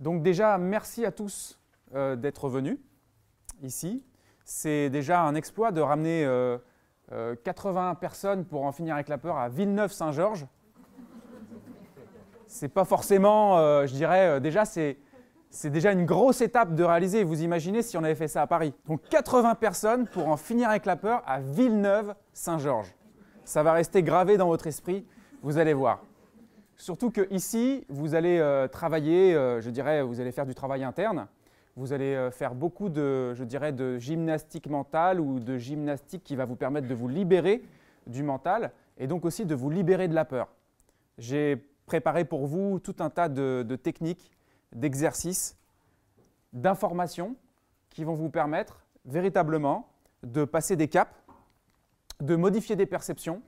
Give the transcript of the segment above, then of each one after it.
Donc déjà, merci à tous euh, d'être venus ici. C'est déjà un exploit de ramener 80 personnes pour en finir avec la peur à Villeneuve-Saint-Georges. C'est pas forcément, je dirais, déjà c'est c'est déjà une grosse étape de réaliser. Vous imaginez si on avait fait ça à Paris. Donc 80 personnes pour en finir avec la peur à Villeneuve-Saint-Georges. Ça va rester gravé dans votre esprit, vous allez voir. Surtout que ici, vous allez euh, travailler, euh, je dirais, vous allez faire du travail interne. Vous allez euh, faire beaucoup de, je dirais, de gymnastique mentale ou de gymnastique qui va vous permettre de vous libérer du mental et donc aussi de vous libérer de la peur. J'ai préparé pour vous tout un tas de techniques d'exercices, d'informations qui vont vous permettre véritablement de passer des caps, de modifier des perceptions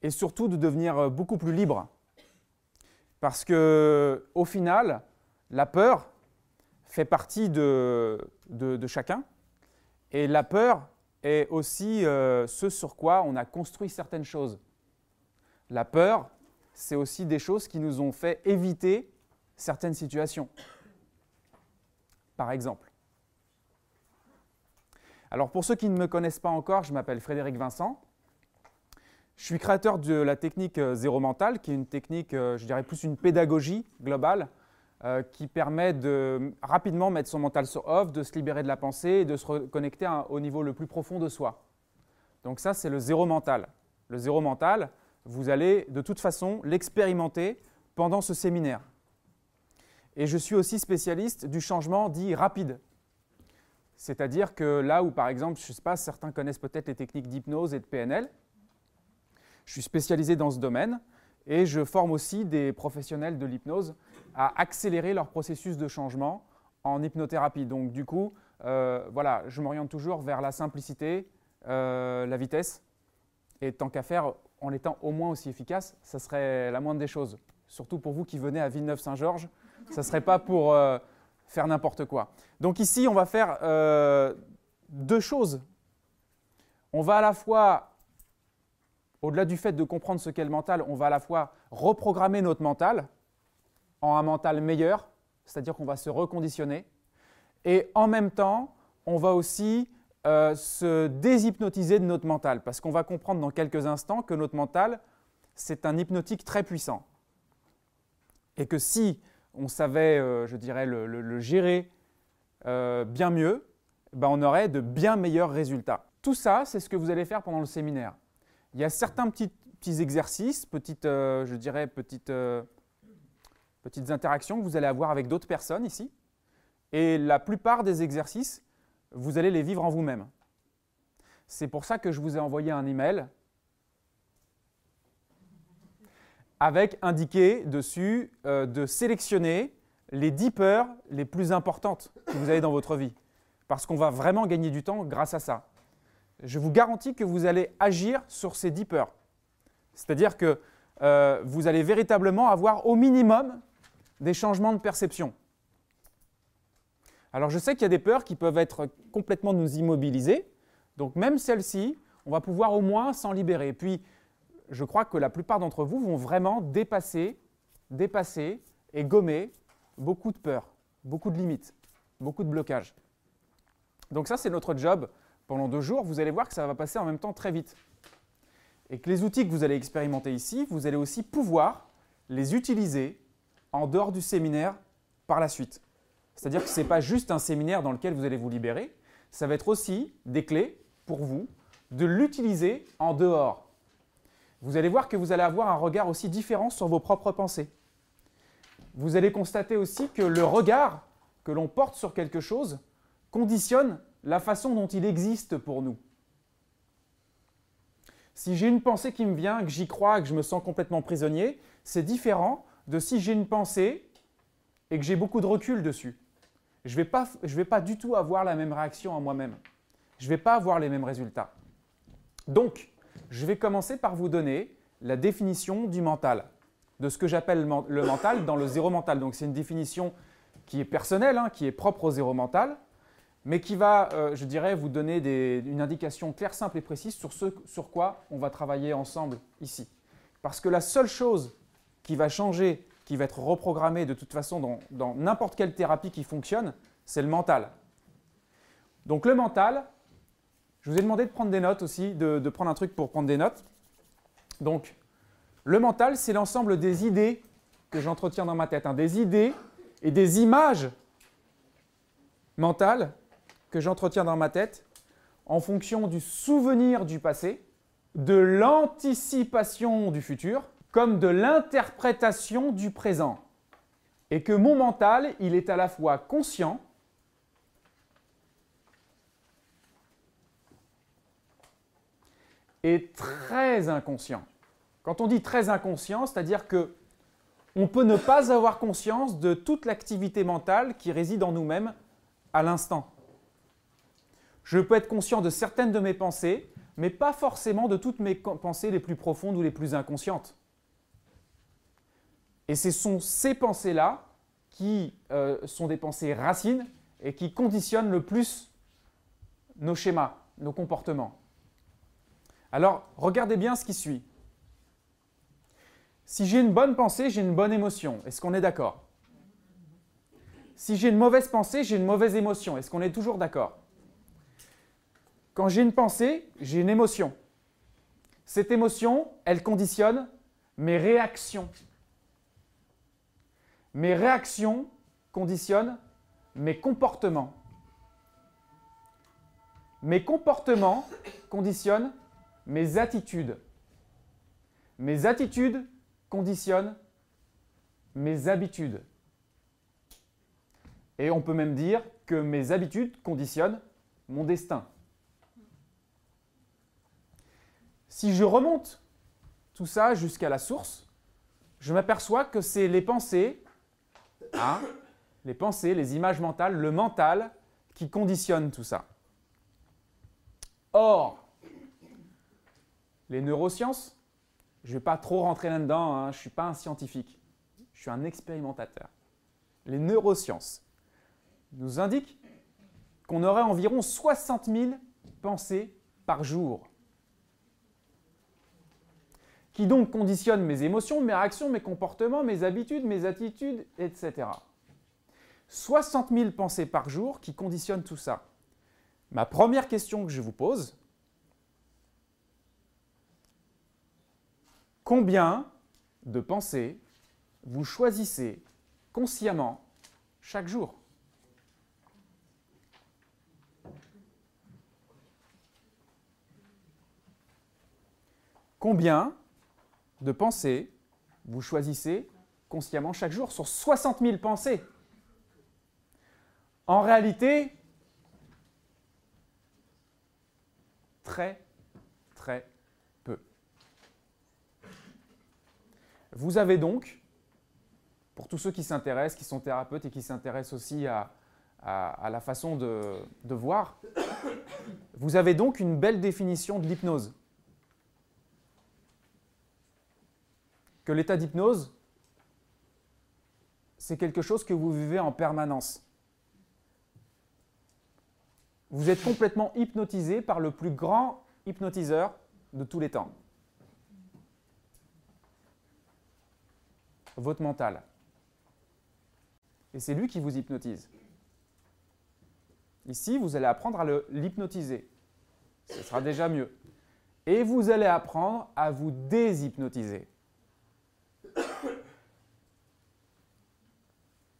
et surtout de devenir beaucoup plus libre. Parce que au final, la peur fait partie de, de, chacun et la peur est aussi euh, ce sur quoi on a construit certaines choses. La peur, c'est aussi des choses qui nous ont fait éviter certaines situations. Par exemple. Alors pour ceux qui ne me connaissent pas encore, je m'appelle Frédéric Vincent. Je suis créateur de la technique euh, zéro mental, qui est une technique, euh, je dirais plus une pédagogie globale, euh, qui permet de rapidement mettre son mental sur off, de se libérer de la pensée et de se reconnecter au niveau le plus profond de soi. Donc ça, c'est le zéro mental. Le zéro mental, vous allez de toute façon l'expérimenter pendant ce séminaire. Et je suis aussi spécialiste du changement dit rapide. C'est-à-dire que là où, par exemple, je ne sais pas, certains connaissent peut-être les techniques d'hypnose et de PNL, je suis spécialisé dans ce domaine et je forme aussi des professionnels de l'hypnose à accélérer leur processus de changement en hypnothérapie. Donc du coup, euh, voilà, je m'oriente toujours vers la simplicité, euh, la vitesse, et tant qu'à faire, en étant au moins aussi efficace, ça serait la moindre des choses. Surtout pour vous qui venez à Villeneuve-Saint-Georges, ça ne serait pas pour euh, faire n'importe quoi. Donc ici, on va faire deux choses. On va à la fois, au-delà du fait de comprendre ce qu'est le mental, on va à la fois reprogrammer notre mental en un mental meilleur, c'est-à-dire qu'on va se reconditionner, et en même temps, on va aussi euh, se déshypnotiser de notre mental, parce qu'on va comprendre dans quelques instants que notre mental, c'est un hypnotique très puissant. Et que si on savait, euh, je dirais, le, gérer euh, bien mieux, ben on aurait de bien meilleurs résultats. Tout ça, c'est ce que vous allez faire pendant le séminaire. Il y a certains petits, exercices, petites, euh, je dirais, petites, petites interactions que vous allez avoir avec d'autres personnes ici. Et la plupart des exercices, vous allez les vivre en vous-même. C'est pour ça que je vous ai envoyé un email avec indiqué dessus euh, de sélectionner les 10 peurs les plus importantes que vous avez dans votre vie. Parce qu'on va vraiment gagner du temps grâce à ça. Je vous garantis que vous allez agir sur ces 10 peurs. C'est-à-dire que euh, vous allez véritablement avoir au minimum des changements de perception. Alors je sais qu'il y a des peurs qui peuvent être complètement nous immobiliser. Donc même celles-ci, on va pouvoir au moins s'en libérer. Puis je crois que la plupart d'entre vous vont vraiment dépasser, dépasser et gommer beaucoup de peurs, beaucoup de limites, beaucoup de blocages. Donc ça, c'est notre job pendant deux jours. Vous allez voir que ça va passer en même temps très vite. Et que les outils que vous allez expérimenter ici, vous allez aussi pouvoir les utiliser en dehors du séminaire par la suite. C'est-à-dire que ce n'est pas juste un séminaire dans lequel vous allez vous libérer, ça va être aussi des clés pour vous de l'utiliser en dehors vous allez voir que vous allez avoir un regard aussi différent sur vos propres pensées. Vous allez constater aussi que le regard que l'on porte sur quelque chose conditionne la façon dont il existe pour nous. Si j'ai une pensée qui me vient, que j'y crois, que je me sens complètement prisonnier, c'est différent de si j'ai une pensée et que j'ai beaucoup de recul dessus. Je ne vais, pas, vais pas du tout avoir la même réaction en moi-même. Je ne vais pas avoir les mêmes résultats. Donc, je vais commencer par vous donner la définition du mental, de ce que j'appelle le mental dans le zéro mental. Donc c'est une définition qui est personnelle, hein, qui est propre au zéro mental, mais qui va, euh, je dirais, vous donner une indication claire, simple et précise sur ce sur quoi on va travailler ensemble ici. Parce que la seule chose qui va changer qui va être reprogrammé de toute façon dans n'importe quelle thérapie qui fonctionne, c'est le mental. Donc le mental, je vous ai demandé de prendre des notes aussi, de, de prendre un truc pour prendre des notes. Donc, le mental, c'est l'ensemble des idées que j'entretiens dans ma tête, hein, des idées et des images mentales que j'entretiens dans ma tête en fonction du souvenir du passé, de l'anticipation du futur, comme de l'interprétation du présent. Et que mon mental, il est à la fois conscient et très inconscient. Quand on dit très inconscient, c'est-à-dire que on peut ne pas avoir conscience de toute l'activité mentale qui réside en nous-mêmes à l'instant. Je peux être conscient de certaines de mes pensées, mais pas forcément de toutes mes pensées les plus profondes ou les plus inconscientes. Et ce sont ces pensées-là qui euh, sont des pensées racines et qui conditionnent le plus nos schémas, nos comportements. Alors, regardez bien ce qui suit. Si j'ai une bonne pensée, j'ai une bonne émotion. Est-ce qu'on est, d'accord? Si j'ai une mauvaise pensée, j'ai une mauvaise émotion. Est-ce qu'on est toujours d'accord? Quand j'ai une pensée, j'ai une émotion. Cette émotion, elle conditionne mes réactions. Mes réactions conditionnent mes comportements. Mes comportements conditionnent mes attitudes. Mes attitudes conditionne mes habitudes. Et on peut même dire que mes habitudes conditionnent mon destin. Si je remonte tout ça jusqu'à la source, je m'aperçois que c'est les pensées, hein, les pensées, les images mentales, le mental qui conditionnent tout ça. Or, les neurosciences je ne vais pas trop rentrer là-dedans, hein. je ne suis pas un scientifique, je suis un expérimentateur. Les neurosciences nous indiquent qu'on aurait environ 60 000 pensées par jour, qui donc conditionnent mes émotions, mes réactions, mes comportements, mes habitudes, mes attitudes, etc. 60 000 pensées par jour qui conditionnent tout ça. Ma première question que je vous pose, Combien de pensées vous choisissez consciemment chaque jour? Combien de pensées vous choisissez consciemment chaque jour sur 60 000 pensées En réalité, très, très Vous avez donc, pour tous ceux qui s'intéressent, qui sont thérapeutes et qui s'intéressent aussi à, la façon de voir, vous avez donc une belle définition de l'hypnose. Que l'état d'hypnose, c'est quelque chose que vous vivez en permanence. Vous êtes complètement hypnotisé par le plus grand hypnotiseur de tous les temps. votre mental. Et c'est lui qui vous hypnotise. Ici, vous allez apprendre à l'hypnotiser. Ce sera déjà mieux. Et vous allez apprendre à vous déshypnotiser.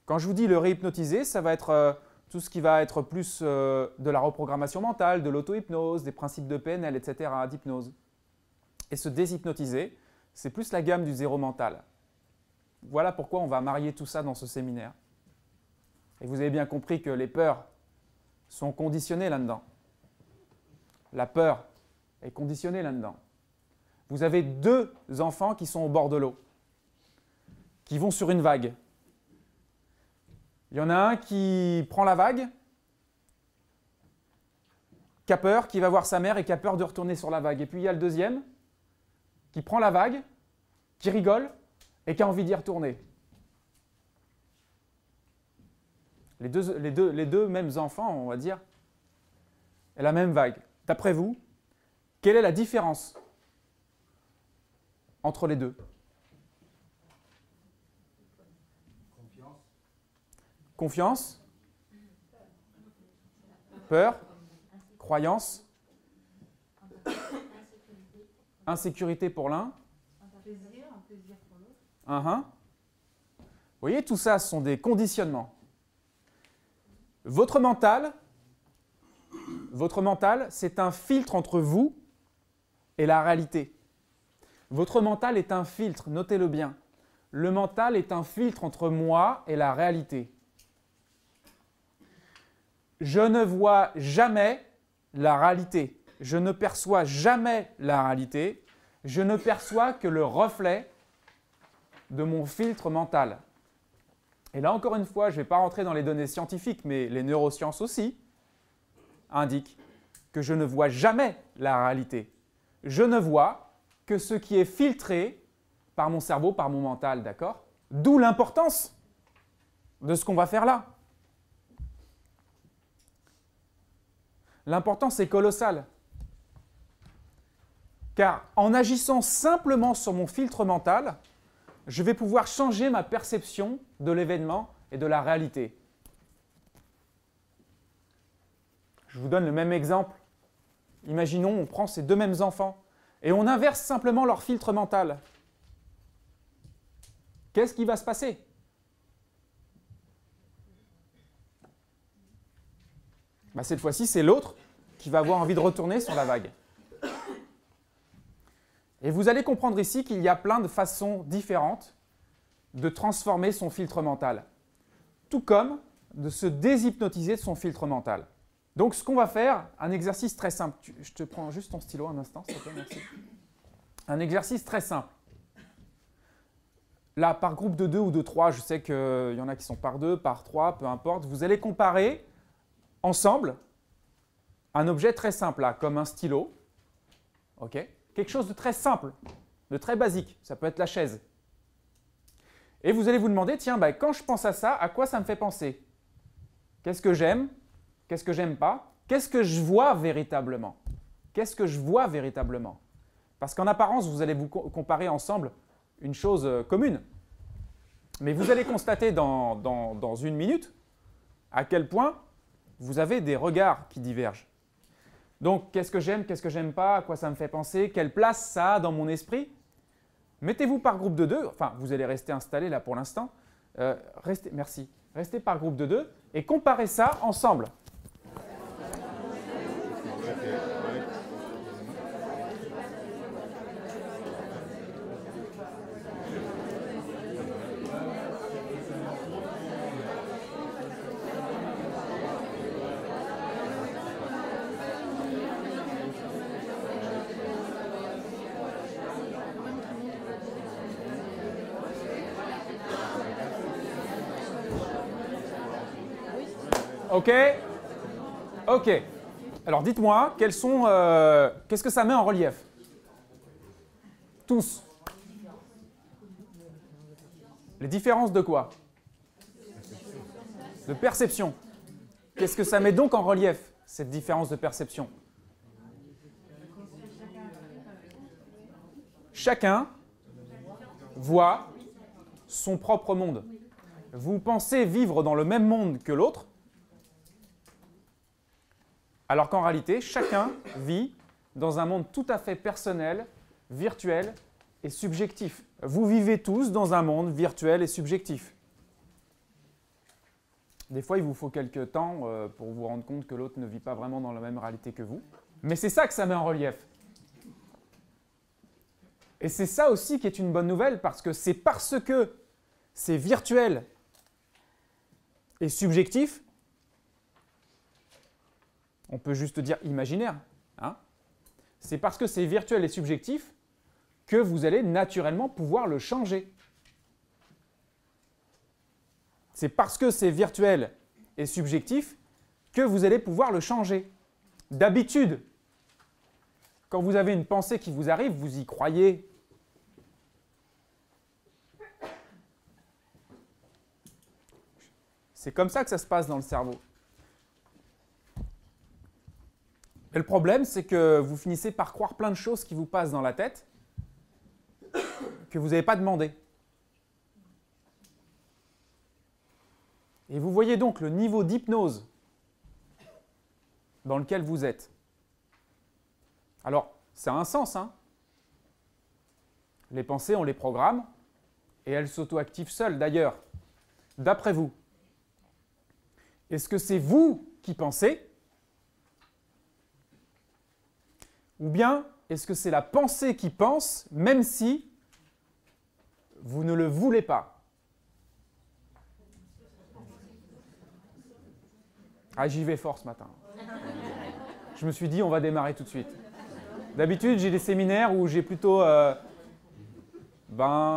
Quand je vous dis le réhypnotiser, ça va être euh, tout ce qui va être plus euh, de la reprogrammation mentale, de l'auto-hypnose, des principes de PNL, etc., d'hypnose. Et se déshypnotiser, c'est plus la gamme du zéro mental. Voilà pourquoi on va marier tout ça dans ce séminaire. Et vous avez bien compris que les peurs sont conditionnées là-dedans. La peur est conditionnée là-dedans. Vous avez deux enfants qui sont au bord de l'eau, qui vont sur une vague. Il y en a un qui prend la vague, qui a peur, qui va voir sa mère et qui a peur de retourner sur la vague. Et puis il y a le deuxième qui prend la vague, qui rigole et qui a envie d'y retourner. Les deux, mêmes enfants, on va dire, et la même vague. D'après vous, quelle est la différence entre les deux? Confiance Peur Croyance Insécurité pour l'un uh-huh. Vous voyez, tout ça, ce sont des conditionnements. Votre mental, votre mental, c'est un filtre entre vous et la réalité. Votre mental est un filtre, notez-le bien. Le mental est un filtre entre moi et la réalité. Je ne vois jamais la réalité. Je ne perçois jamais la réalité. Je ne perçois que le reflet de mon filtre mental. Et là, encore une fois, je ne vais pas rentrer dans les données scientifiques, mais les neurosciences aussi indiquent que je ne vois jamais la réalité. Je ne vois que ce qui est filtré par mon cerveau, par mon mental, d'accord? D'où l'importance de ce qu'on va faire là. L'importance est colossale. Car en agissant simplement sur mon filtre mental, je vais pouvoir changer ma perception de l'événement et de la réalité. Je vous donne le même exemple. Imaginons, on prend ces deux mêmes enfants et on inverse simplement leur filtre mental. Qu'est-ce qui va se passer? Bah, Cette fois-ci, c'est l'autre qui va avoir envie de retourner sur la vague. Et vous allez comprendre ici qu'il y a plein de façons différentes de transformer son filtre mental, tout comme de se déshypnotiser de son filtre mental. Donc ce qu'on va faire, un exercice très simple. Je te prends juste ton stylo un instant, s'il te plaît. Un exercice très simple. Là, par groupe de deux ou de trois, je sais qu'il y en a qui sont par deux, par trois, peu importe. Vous allez comparer ensemble un objet très simple, là, comme un stylo. OK? Quelque chose de très simple, de très basique. Ça peut être la chaise. Et vous allez vous demander, tiens, bah, quand je pense à ça, à quoi ça me fait penser? Qu'est-ce que j'aime? Qu'est-ce que j'aime pas? Qu'est-ce que je vois véritablement? Qu'est-ce que je vois véritablement? Parce qu'en apparence, vous allez vous comparer ensemble une chose euh, commune. Mais vous allez constater dans une minute à quel point vous avez des regards qui divergent. Donc, qu'est-ce que j'aime, qu'est-ce que j'aime pas, à quoi ça me fait penser, quelle place ça a dans mon esprit? Mettez-vous par groupe de deux, enfin, vous allez rester installé là pour l'instant. Euh, restez, merci. Restez par groupe de deux et comparez ça ensemble. Ok Ok. Alors dites-moi, quels sont, euh, qu'est-ce que ça met en relief? Tous. Les différences de quoi? De perception. Qu'est-ce que ça met donc en relief, cette différence de perception? Chacun voit son propre monde. Vous pensez vivre dans le même monde que l'autre, alors qu'en réalité, chacun vit dans un monde tout à fait personnel, virtuel et subjectif. Vous vivez tous dans un monde virtuel et subjectif. Des fois, il vous faut quelques temps euh, pour vous rendre compte que l'autre ne vit pas vraiment dans la même réalité que vous. Mais c'est ça que ça met en relief. Et c'est ça aussi qui est une bonne nouvelle parce que c'est parce que c'est virtuel et subjectif on peut juste dire imaginaire. Hein c'est parce que c'est virtuel et subjectif que vous allez naturellement pouvoir le changer. C'est parce que c'est virtuel et subjectif que vous allez pouvoir le changer. D'habitude, quand vous avez une pensée qui vous arrive, vous y croyez. C'est comme ça que ça se passe dans le cerveau. Et le problème, c'est que vous finissez par croire plein de choses qui vous passent dans la tête que vous n'avez pas demandé. Et vous voyez donc le niveau d'hypnose dans lequel vous êtes. Alors, ça a un sens. Hein les pensées, on les programme et elles s'auto-activent seules. D'ailleurs, d'après vous, est-ce que c'est vous qui pensez Ou bien est-ce que c'est la pensée qui pense, même si vous ne le voulez pas? Ah, j'y vais fort ce matin. Je me suis dit, on va démarrer tout de suite. D'habitude, j'ai des séminaires où j'ai plutôt 20, euh,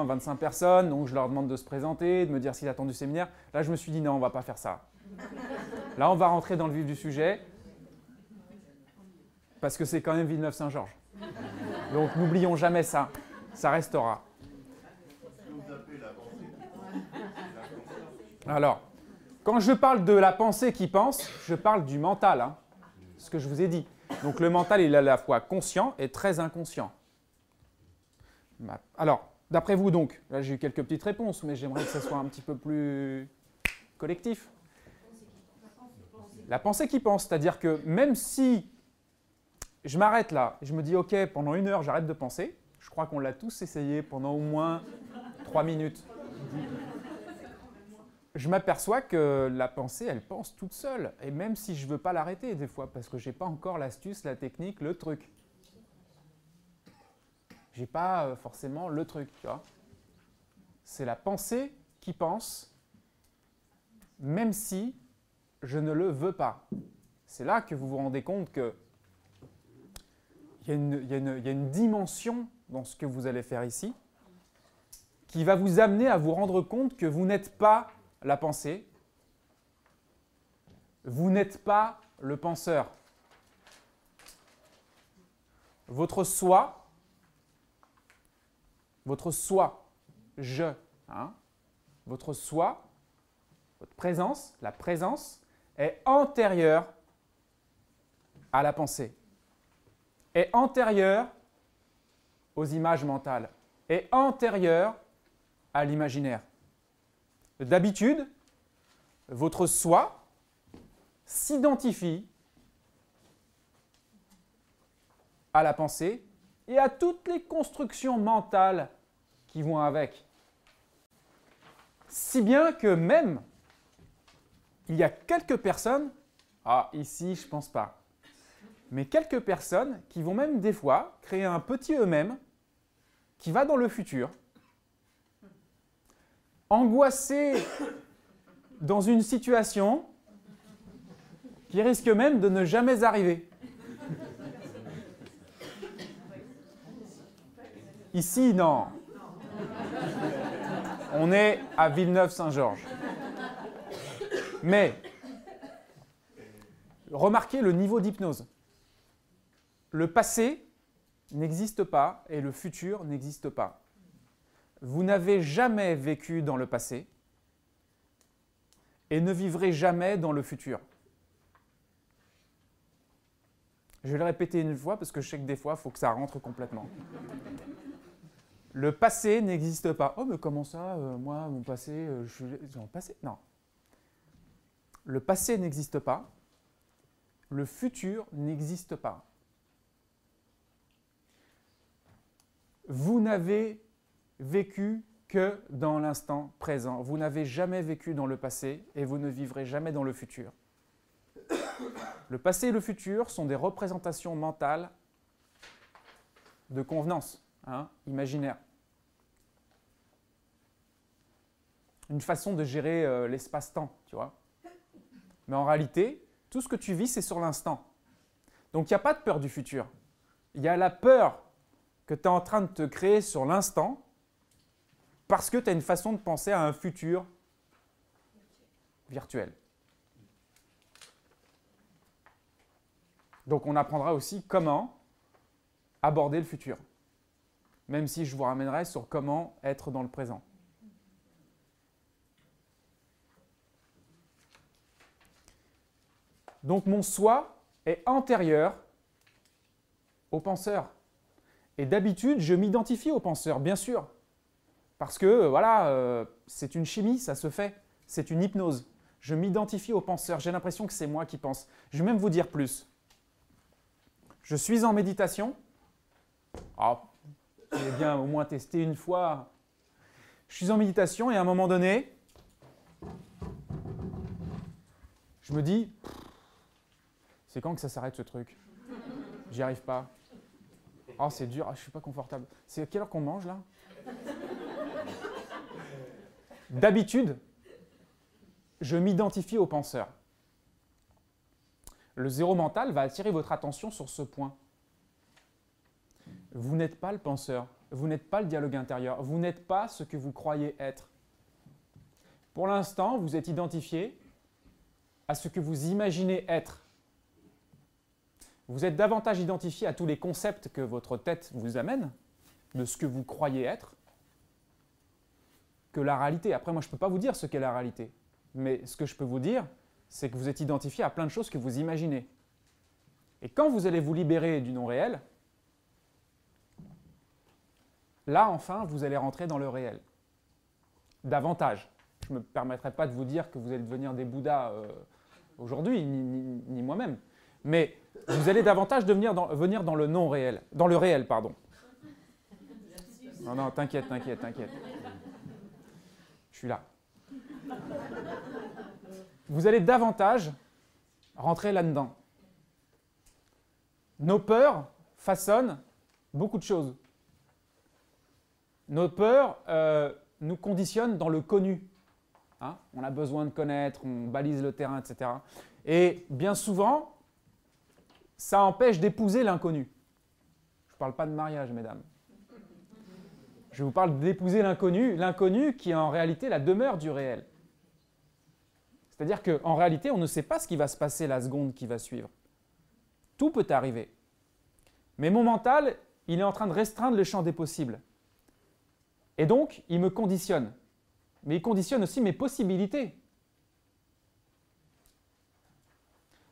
25 personnes, donc je leur demande de se présenter, de me dire s'ils attendent du séminaire. Là, je me suis dit, non, on va pas faire ça. Là, on va rentrer dans le vif du sujet, parce que c'est quand même Villeneuve-Saint-Georges. Donc, n'oublions jamais ça. Ça restera. Alors, quand je parle de la pensée qui pense, je parle du mental, hein, ce que je vous ai dit. Donc le mental, il est à la fois conscient et très inconscient. Alors, d'après vous donc, là j'ai eu quelques petites réponses, mais j'aimerais que ce soit un petit peu plus collectif. La pensée qui pense, c'est-à-dire que même si je m'arrête là, je me dis ok, pendant une heure j'arrête de penser, je crois qu'on l'a tous essayé pendant au moins trois minutes je m'aperçois que la pensée, elle pense toute seule. Et même si je ne veux pas l'arrêter des fois, parce que je n'ai pas encore l'astuce, la technique, le truc. Je n'ai pas euh, forcément le truc, tu vois. C'est la pensée qui pense, même si je ne le veux pas. C'est là que vous vous rendez compte que il y, a une dimension dans ce que vous allez faire ici qui va vous amener à vous rendre compte que vous n'êtes pas la pensée. Vous n'êtes pas le penseur. Votre soi, votre soi, je, hein, votre soi, votre présence, la présence est antérieure à la pensée, est antérieure aux images mentales, est antérieure à l'imaginaire. D'habitude, votre soi s'identifie à la pensée et à toutes les constructions mentales qui vont avec. Si bien que même, il y a quelques personnes, ah ici je pense pas, mais quelques personnes qui vont même des fois créer un petit eux-mêmes qui va dans le futur angoissé dans une situation qui risque même de ne jamais arriver. Ici, non. On est à Villeneuve-Saint-Georges. Mais, remarquez le niveau d'hypnose. Le passé n'existe pas et le futur n'existe pas vous n'avez jamais vécu dans le passé et ne vivrez jamais dans le futur. Je vais le répéter une fois parce que je sais que des fois, il faut que ça rentre complètement. Le passé n'existe pas. Oh, mais comment ça euh, Moi, mon passé, euh, je suis passé? Non. Le passé n'existe pas. Le futur n'existe pas. Vous n'avez vécu que dans l'instant présent. Vous n'avez jamais vécu dans le passé et vous ne vivrez jamais dans le futur. Le passé et le futur sont des représentations mentales de convenance, hein, imaginaire. Une façon de gérer euh, l'espace-temps, tu vois. Mais en réalité, tout ce que tu vis, c'est sur l'instant. Donc il n'y a pas de peur du futur. Il y a la peur que tu es en train de te créer sur l'instant parce que tu as une façon de penser à un futur virtuel. Donc on apprendra aussi comment aborder le futur, même si je vous ramènerai sur comment être dans le présent. Donc mon soi est antérieur au penseur. Et d'habitude, je m'identifie au penseur, bien sûr. Parce que, voilà, euh, c'est une chimie, ça se fait. C'est une hypnose. Je m'identifie au penseur. J'ai l'impression que c'est moi qui pense. Je vais même vous dire plus. Je suis en méditation. Ah, j'ai bien au moins testé une fois. Je suis en méditation et à un moment donné, je me dis, c'est quand que ça s'arrête ce truc? J'y arrive pas. Oh, c'est dur, ah, je suis pas confortable. C'est à quelle heure qu'on mange là? D'habitude, je m'identifie au penseur. Le zéro mental va attirer votre attention sur ce point. Vous n'êtes pas le penseur, vous n'êtes pas le dialogue intérieur, vous n'êtes pas ce que vous croyez être. Pour l'instant, vous êtes identifié à ce que vous imaginez être. Vous êtes davantage identifié à tous les concepts que votre tête vous amène, de ce que vous croyez être, que la réalité. Après, moi, je ne peux pas vous dire ce qu'est la réalité. Mais ce que je peux vous dire, c'est que vous êtes identifié à plein de choses que vous imaginez. Et quand vous allez vous libérer du non réel, là, enfin, vous allez rentrer dans le réel. Davantage. Je ne me permettrai pas de vous dire que vous allez devenir des Bouddhas euh, aujourd'hui, ni, moi-même. Mais vous allez davantage devenir dans, venir dans le non réel, dans le réel, pardon. Non, non, t'inquiète, t'inquiète, t'inquiète suis là. Vous allez davantage rentrer là-dedans. Nos peurs façonnent beaucoup de choses. Nos peurs euh, nous conditionnent dans le connu. Hein. on a besoin de connaître, on balise le terrain, etc. Et bien souvent, ça empêche d'épouser l'inconnu. Je ne parle pas de mariage, mesdames. Je vous parle d'épouser l'inconnu, l'inconnu qui est en réalité la demeure du réel. C'est-à-dire qu'en réalité, on ne sait pas ce qui va se passer la seconde qui va suivre. Tout peut arriver. Mais mon mental, il est en train de restreindre le champ des possibles. Et donc, il me conditionne. Mais il conditionne aussi mes possibilités.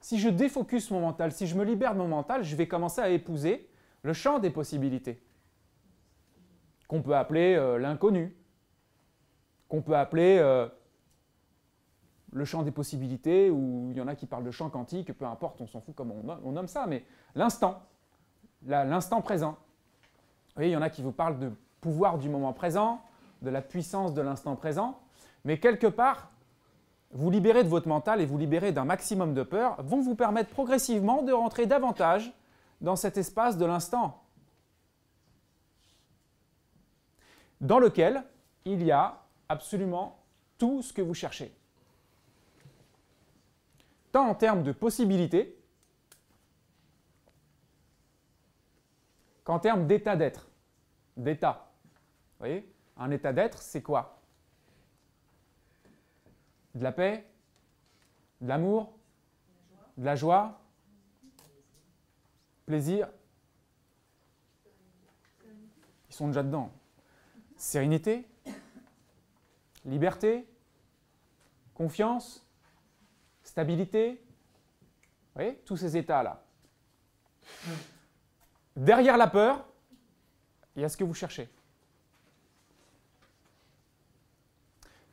Si je défocus mon mental, si je me libère de mon mental, je vais commencer à épouser le champ des possibilités qu'on peut appeler euh, l'inconnu, qu'on peut appeler euh, le champ des possibilités, ou il y en a qui parlent de champ quantique, peu importe, on s'en fout comment on, nomme ça, mais l'instant, l'instant présent. Vous voyez, il y en a qui vous parlent de pouvoir du moment présent, de la puissance de l'instant présent, mais quelque part, vous libérer de votre mental et vous libérer d'un maximum de peur vont vous permettre progressivement de rentrer davantage dans cet espace de l'instant. dans lequel il y a absolument tout ce que vous cherchez. Tant en termes de possibilités qu'en termes d'état d'être, d'état. Vous voyez? Un état d'être, c'est quoi? De la paix De l'amour De la joie Plaisir Ils sont déjà dedans sérénité, liberté, confiance, stabilité. Vous voyez, tous ces états-là. Derrière la peur, il y a ce que vous cherchez.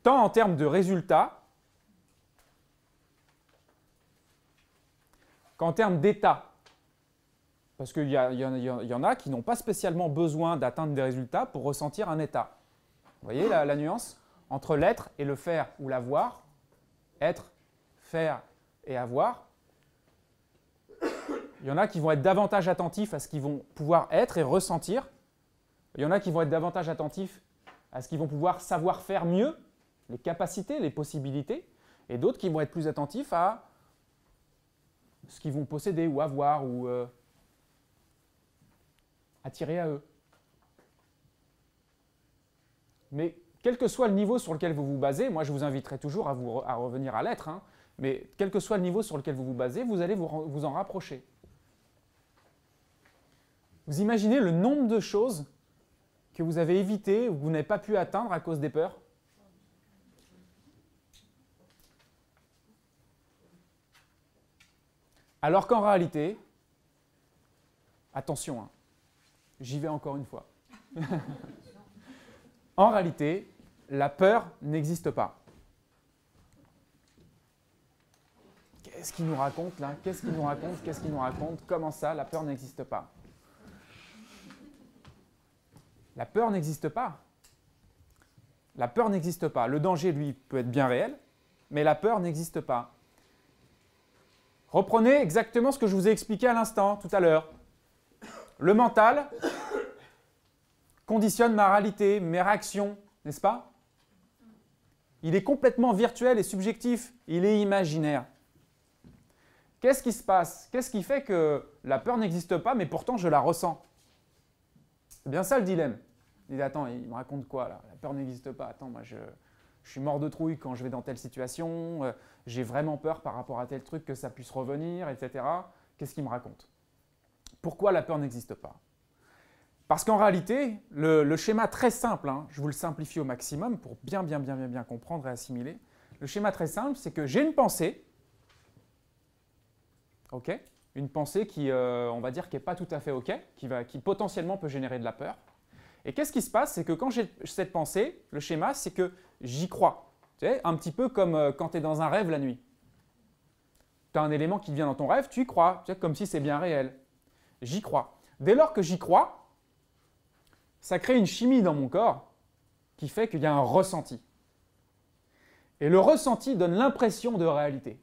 Tant en termes de résultats qu'en termes d'état. Parce qu'il y, en a qui n'ont pas spécialement besoin d'atteindre des résultats pour ressentir un état. Vous voyez la, nuance Entre l'être et le faire ou l'avoir, être, faire et avoir, il y en a qui vont être davantage attentifs à ce qu'ils vont pouvoir être et ressentir. Il y en a qui vont être davantage attentifs à ce qu'ils vont pouvoir savoir faire mieux, les capacités, les possibilités, et d'autres qui vont être plus attentifs à ce qu'ils vont posséder ou avoir ou euh, attirer à eux. Mais quel que soit le niveau sur lequel vous vous basez, moi je vous inviterai toujours à, revenir à l'être, hein, mais quel que soit le niveau sur lequel vous vous basez, vous allez vous en rapprocher. Vous imaginez le nombre de choses que vous avez évitées ou que vous n'avez pas pu atteindre à cause des peurs? Alors qu'en réalité, attention, hein, J'y vais encore une fois. en réalité, la peur n'existe pas. Qu'est-ce qu'il nous raconte là? Qu'est-ce qu'il nous raconte Qu'est-ce qu'il nous raconte? Comment ça La peur n'existe pas? La peur n'existe pas. La peur n'existe pas. Le danger, lui, peut être bien réel, mais la peur n'existe pas. Reprenez exactement ce que je vous ai expliqué à l'instant, tout à l'heure. Le mental conditionne ma réalité, mes réactions, n'est-ce pas? Il est complètement virtuel et subjectif, il est imaginaire. Qu'est-ce qui se passe? Qu'est-ce qui fait que la peur n'existe pas, mais pourtant je la ressens? C'est bien ça le dilemme. Il dit, attends, il me raconte quoi là? La peur n'existe pas. Attends, moi je, je, suis mort de trouille quand je vais dans telle situation, euh, j'ai vraiment peur par rapport à tel truc que ça puisse revenir, etc. Qu'est-ce qu'il me raconte? Pourquoi la peur n'existe pas? Parce qu'en réalité, le, schéma très simple, hein, je vous le simplifie au maximum pour bien, bien, bien, bien, bien comprendre et assimiler. Le schéma très simple, c'est que j'ai une pensée, ok? Une pensée qui, euh, on va dire, qui n'est pas tout à fait ok, qui, va, qui potentiellement peut générer de la peur. Et qu'est-ce qui se passe? C'est que quand j'ai cette pensée, le schéma, c'est que j'y crois. Tu sais, un petit peu comme euh, quand tu es dans un rêve la nuit. Tu as un élément qui vient dans ton rêve, tu y crois, tu sais, comme si c'est bien réel. J'y crois. Dès lors que j'y crois, ça crée une chimie dans mon corps qui fait qu'il y a un ressenti. Et le ressenti donne l'impression de réalité.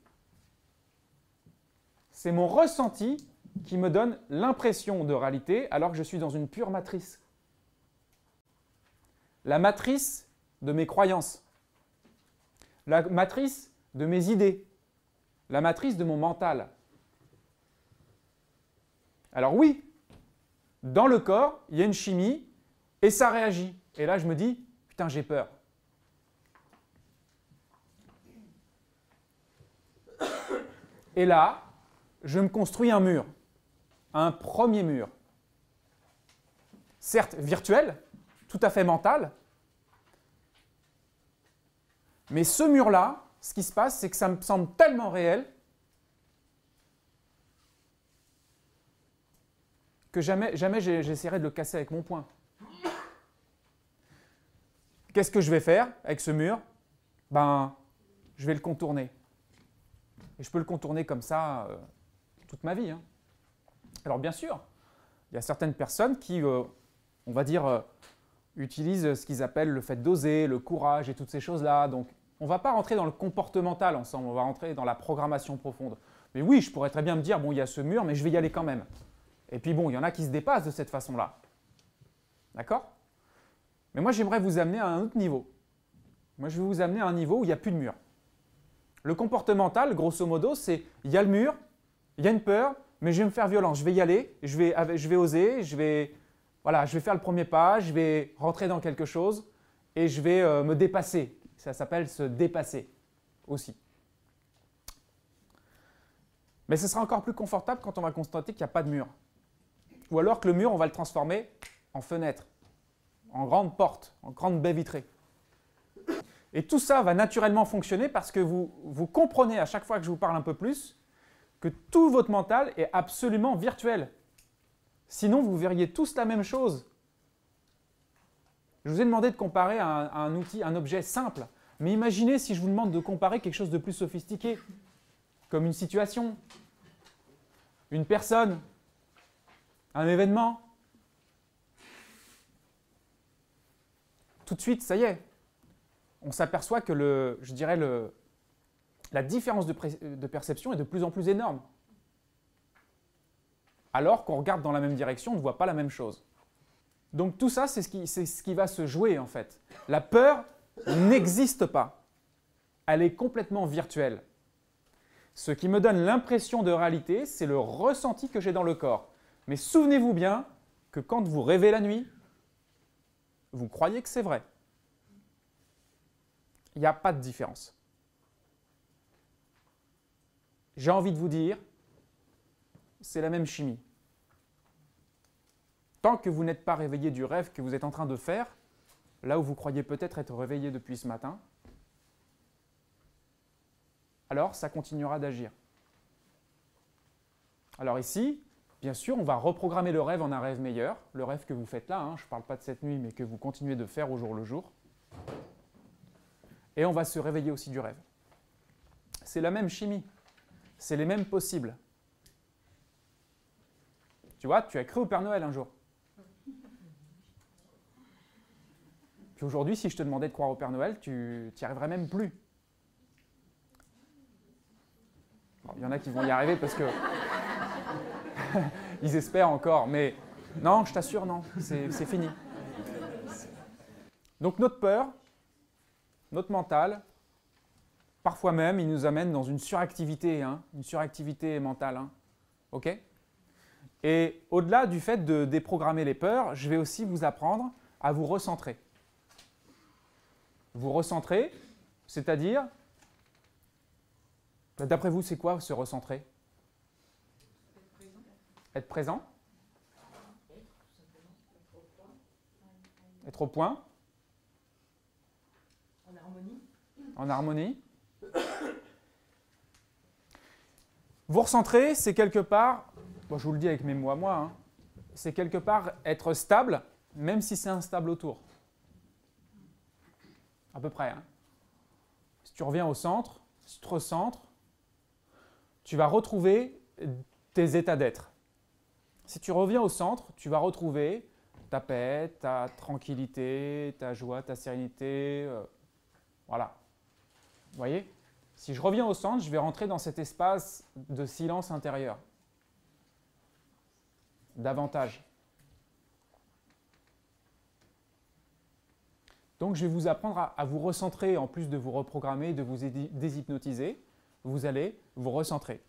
C'est mon ressenti qui me donne l'impression de réalité alors que je suis dans une pure matrice la matrice de mes croyances, la matrice de mes idées, la matrice de mon mental. Alors oui, dans le corps, il y a une chimie et ça réagit. Et là, je me dis, putain, j'ai peur. Et là, je me construis un mur, un premier mur. Certes virtuel, tout à fait mental. Mais ce mur-là, ce qui se passe, c'est que ça me semble tellement réel que jamais, jamais j'essaierai de le casser avec mon poing. Qu'est-ce que je vais faire avec ce mur? Ben, je vais le contourner. Et je peux le contourner comme ça euh, toute ma vie. Hein. Alors bien sûr, il y a certaines personnes qui, euh, on va dire, euh, utilisent ce qu'ils appellent le fait d'oser, le courage et toutes ces choses-là. Donc, on ne va pas rentrer dans le comportemental ensemble, on va rentrer dans la programmation profonde. Mais oui, je pourrais très bien me dire, bon, il y a ce mur, mais je vais y aller quand même. Et puis bon, il y en a qui se dépassent de cette façon-là. D'accord? Mais moi, j'aimerais vous amener à un autre niveau. Moi, je vais vous amener à un niveau où il n'y a plus de mur. Le comportemental, grosso modo, c'est il y a le mur, il y a une peur, mais je vais me faire violence. Je vais y aller, je vais, je vais oser, je vais, voilà, je vais faire le premier pas, je vais rentrer dans quelque chose et je vais euh, me dépasser. Ça s'appelle se dépasser aussi. Mais ce sera encore plus confortable quand on va constater qu'il n'y a pas de mur. Ou alors que le mur, on va le transformer en fenêtre, en grande porte, en grande baie vitrée. Et tout ça va naturellement fonctionner parce que vous, vous comprenez à chaque fois que je vous parle un peu plus que tout votre mental est absolument virtuel. Sinon, vous verriez tous la même chose. Je vous ai demandé de comparer un, outil, un objet simple. Mais imaginez si je vous demande de comparer quelque chose de plus sophistiqué, comme une situation, une personne, un événement. Tout de suite, ça y est, on s'aperçoit que le, je dirais le, la différence de perception est de plus en plus énorme alors qu'on regarde dans la même direction, on ne voit pas la même chose. Donc tout ça, c'est ce, qui va se jouer en fait. La peur n'existe pas. Elle est complètement virtuelle. Ce qui me donne l'impression de réalité, c'est le ressenti que j'ai dans le corps. Mais souvenez-vous bien que quand vous rêvez la nuit, vous croyez que c'est vrai. Il n'y a pas de différence. J'ai envie de vous dire, c'est la même chimie. Tant que vous n'êtes pas réveillé du rêve que vous êtes en train de faire, là où vous croyez peut-être être réveillé depuis ce matin, alors ça continuera d'agir. Alors ici, bien sûr, on va reprogrammer le rêve en un rêve meilleur, le rêve que vous faites là, hein. je ne parle pas de cette nuit, mais que vous continuez de faire au jour le jour. Et on va se réveiller aussi du rêve. C'est la même chimie. c'est les mêmes possibles. Tu vois, tu as cru au Père Noël un jour. Puis aujourd'hui, si je te demandais de croire au Père Noël, tu n'y arriverais même plus. il y en a qui vont y arriver parce que ils espèrent encore, mais non, je t'assure, non, c'est fini. Donc notre peur, notre mental, parfois même, il nous amène dans une suractivité, hein, une suractivité mentale. Hein. OK? Et au-delà du fait de déprogrammer les peurs, je vais aussi vous apprendre à vous recentrer. Vous recentrer, c'est-à-dire, d'après vous, c'est quoi se recentrer? Être présent? Être au point? En harmonie. En harmonie. Vous recentrer, c'est quelque part, je vous le dis avec mes mots à moi, hein, c'est quelque part être stable, même si c'est instable autour. À peu près. Hein. Si tu reviens au centre, si tu te recentres, tu vas retrouver tes états d'être. Si tu reviens au centre, tu vas retrouver ta paix, ta tranquillité, ta joie, ta sérénité. Euh, voilà. Vous voyez? Si je reviens au centre, je vais rentrer dans cet espace de silence intérieur. Davantage. Donc je vais vous apprendre à, vous recentrer, en plus de vous reprogrammer, de vous déshypnotiser, vous allez vous recentrer.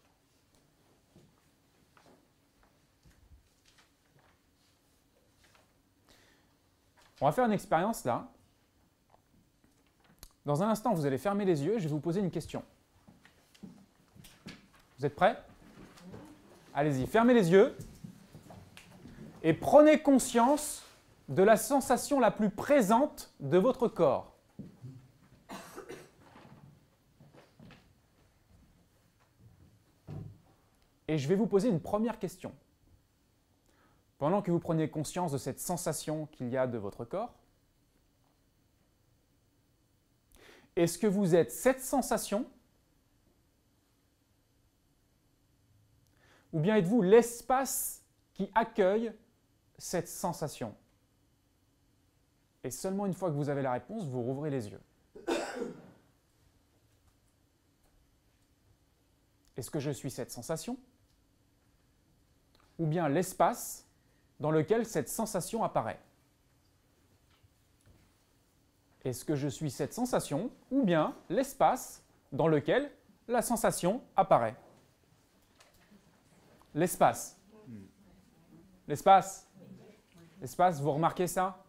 On va faire une expérience là. Dans un instant, vous allez fermer les yeux et je vais vous poser une question. Vous êtes prêts? Allez-y, fermez les yeux et prenez conscience de la sensation la plus présente de votre corps. Et je vais vous poser une première question. Pendant que vous prenez conscience de cette sensation qu'il y a de votre corps, est-ce que vous êtes cette sensation Ou bien êtes-vous l'espace qui accueille cette sensation et seulement une fois que vous avez la réponse, vous rouvrez les yeux. Est-ce que je suis cette sensation? Ou bien l'espace dans lequel cette sensation apparaît? Est-ce que je suis cette sensation ou bien l'espace dans lequel la sensation apparaît? L'espace. L'espace. L'espace, vous remarquez ça?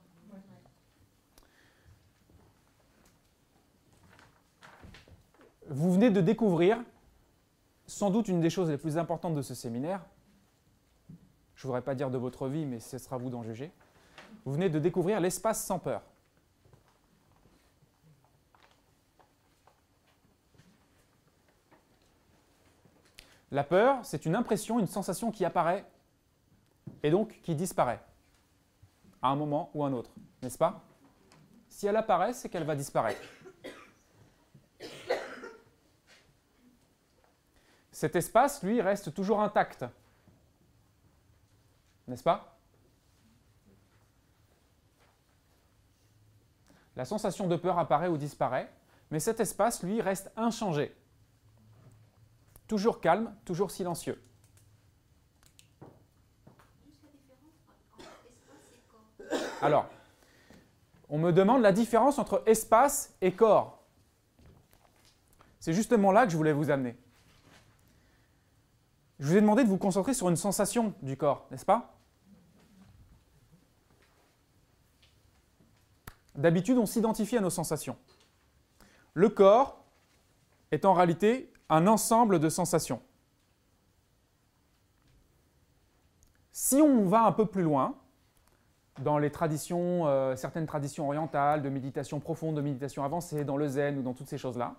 Vous venez de découvrir sans doute une des choses les plus importantes de ce séminaire. Je ne voudrais pas dire de votre vie, mais ce sera vous d'en juger. Vous venez de découvrir l'espace sans peur. La peur, c'est une impression, une sensation qui apparaît et donc qui disparaît à un moment ou un autre, n'est-ce pas? Si elle apparaît, c'est qu'elle va disparaître. cet espace, lui, reste toujours intact. N'est-ce pas? La sensation de peur apparaît ou disparaît, mais cet espace, lui, reste inchangé. Toujours calme, toujours silencieux. Alors, on me demande la différence entre espace et corps. C'est justement là que je voulais vous amener. Je vous ai demandé de vous concentrer sur une sensation du corps, n'est-ce pas? D'habitude, on s'identifie à nos sensations. Le corps est en réalité un ensemble de sensations. Si on va un peu plus loin, dans les traditions, euh, certaines traditions orientales, de méditation profonde, de méditation avancée, dans le zen ou dans toutes ces choses-là,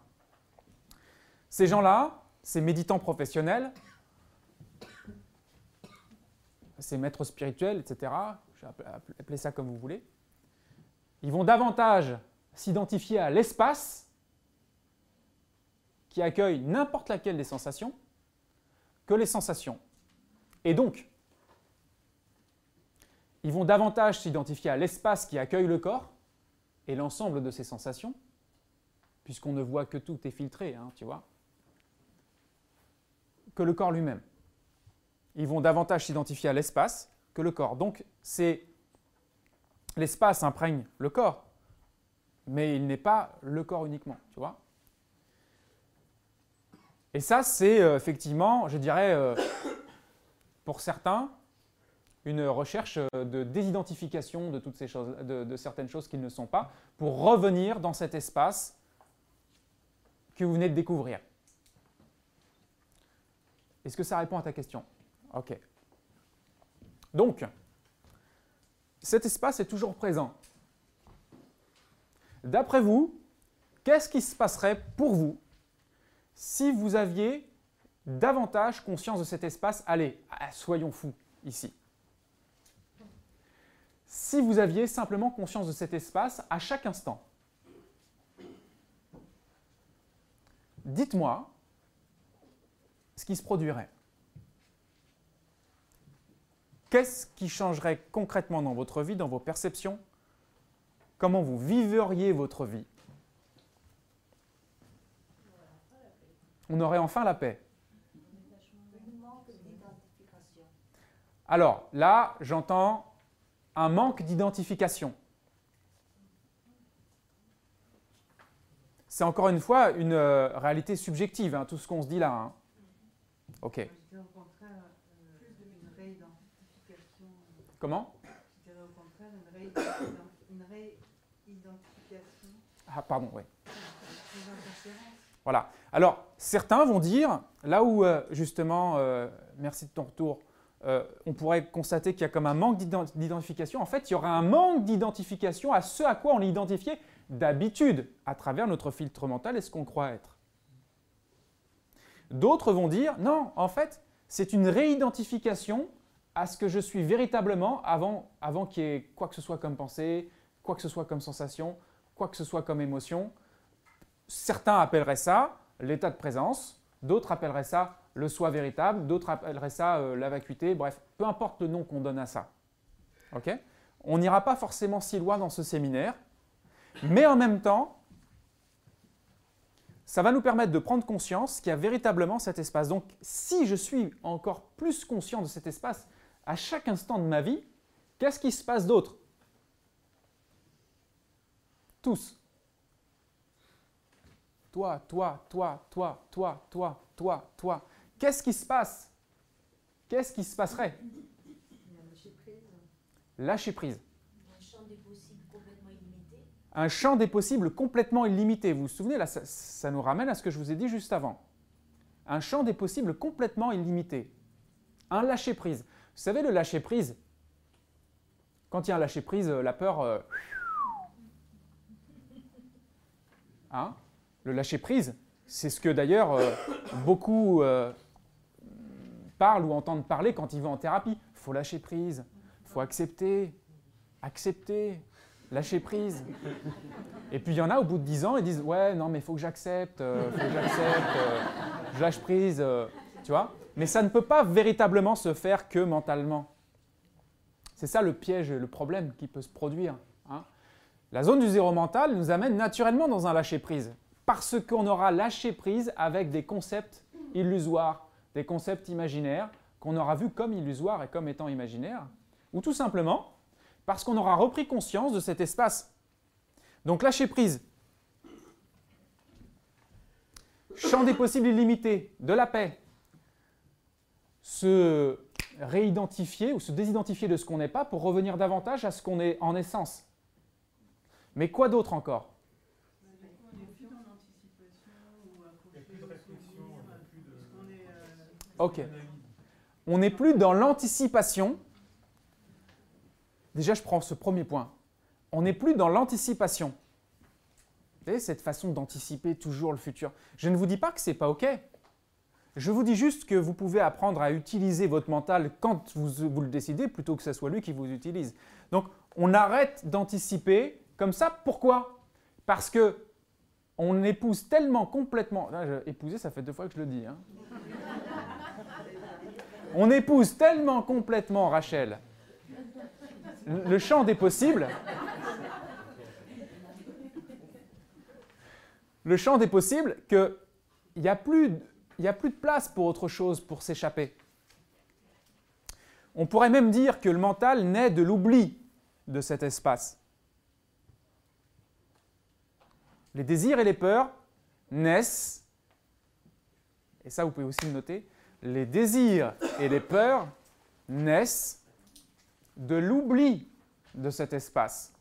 ces gens-là, ces méditants professionnels, ces maîtres spirituels, etc., appeler ça comme vous voulez, ils vont davantage s'identifier à l'espace qui accueille n'importe laquelle des sensations que les sensations. Et donc, ils vont davantage s'identifier à l'espace qui accueille le corps et l'ensemble de ces sensations, puisqu'on ne voit que tout est filtré, hein, tu vois, que le corps lui-même. Ils vont davantage s'identifier à l'espace que le corps. Donc, c'est l'espace imprègne le corps, mais il n'est pas le corps uniquement, tu vois. Et ça, c'est euh, effectivement, je dirais, euh, pour certains, une recherche euh, de désidentification de toutes ces choses, de, certaines choses qui ne sont pas, pour revenir dans cet espace que vous venez de découvrir. Est-ce que ça répond à ta question? Ok. Donc, cet espace est toujours présent. D'après vous, qu'est-ce qui se passerait pour vous si vous aviez davantage conscience de cet espace? Allez, soyons fous ici. Si vous aviez simplement conscience de cet espace à chaque instant, dites-moi ce qui se produirait. Qu'est-ce qui changerait concrètement dans votre vie, dans vos perceptions? Comment vous viveriez votre vie? On aurait enfin la paix. Alors là, j'entends un manque d'identification. C'est encore une fois une euh, réalité subjective, hein, tout ce qu'on se dit là. Hein. Ok. Comment? Ah, pardon, oui. Voilà. Alors, certains vont dire, là où euh, justement, euh, merci de ton retour, euh, on pourrait constater qu'il y a comme un manque d'identification. En fait, il y aura un manque d'identification à ce à quoi on est identifié d'habitude à travers notre filtre mental et ce qu'on croit être. D'autres vont dire, non, en fait, c'est une réidentification à ce que je suis véritablement avant, avant qu'il y ait quoi que ce soit comme pensée, quoi que ce soit comme sensation, quoi que ce soit comme émotion. Certains appelleraient ça l'état de présence, d'autres appelleraient ça le soi véritable, d'autres appelleraient ça euh, la vacuité, bref, peu importe le nom qu'on donne à ça. On n'ira pas forcément si loin dans ce séminaire, mais en même temps, ça va nous permettre de prendre conscience qu'il y a véritablement cet espace. Donc si je suis encore plus conscient de cet espace, à chaque instant de ma vie, qu'est-ce qui se passe d'autre? Tous. Toi, toi, toi, toi, toi, toi, toi, toi. Qu'est-ce qui se passe? Qu'est-ce qui se passerait? Lâcher prise. Lâcher prise. Un champ des possibles complètement illimité. Un champ des possibles complètement illimité. Vous vous souvenez, là, ça, nous ramène à ce que je vous ai dit juste avant. Un champ des possibles complètement illimité. Un lâcher prise. Vous savez, le lâcher-prise, quand il y a un lâcher-prise, la peur... Euh, hein? Le lâcher-prise, c'est ce que d'ailleurs euh, beaucoup euh, parlent ou entendent parler quand ils vont en thérapie. Faut lâcher prise, faut accepter, accepter, lâcher prise. Et puis il y en a au bout de 10 ans, ils disent Ouais, non, mais il faut que j'accepte, il faut que j'accepte, je lâche prise, tu vois mais ça ne peut pas véritablement se faire que mentalement. C'est ça le piège, le problème qui peut se produire. Hein. La zone du zéro mental nous amène naturellement dans un lâcher-prise, parce qu'on aura lâché prise avec des concepts illusoires, des concepts imaginaires qu'on aura vus comme illusoires et comme étant imaginaires, ou tout simplement parce qu'on aura repris conscience de cet espace. Donc lâcher prise, champ des possibles illimités, de la paix, se réidentifier ou se désidentifier de ce qu'on n'est pas pour revenir davantage à ce qu'on est en essence. Mais quoi d'autre encore? Ok. On n'est plus dans l'anticipation. Déjà, je prends ce premier point. On n'est plus dans l'anticipation. Vous cette façon d'anticiper toujours le futur. Je ne vous dis pas que ce n'est pas OK. Je vous dis juste que vous pouvez apprendre à utiliser votre mental quand vous, le décidez, plutôt que ce soit lui qui vous utilise. Donc, on arrête d'anticiper comme ça. Pourquoi? Parce que on épouse tellement complètement. épouser, ça fait deux fois que je le dis. Hein. On épouse tellement complètement Rachel le champ des possibles. Le champ des possibles qu'il n'y a, a plus de place pour autre chose, pour s'échapper. On pourrait même dire que le mental naît de l'oubli de cet espace. Les désirs et les peurs naissent, et ça vous pouvez aussi le noter, les désirs et les peurs naissent de l'oubli de cet espace.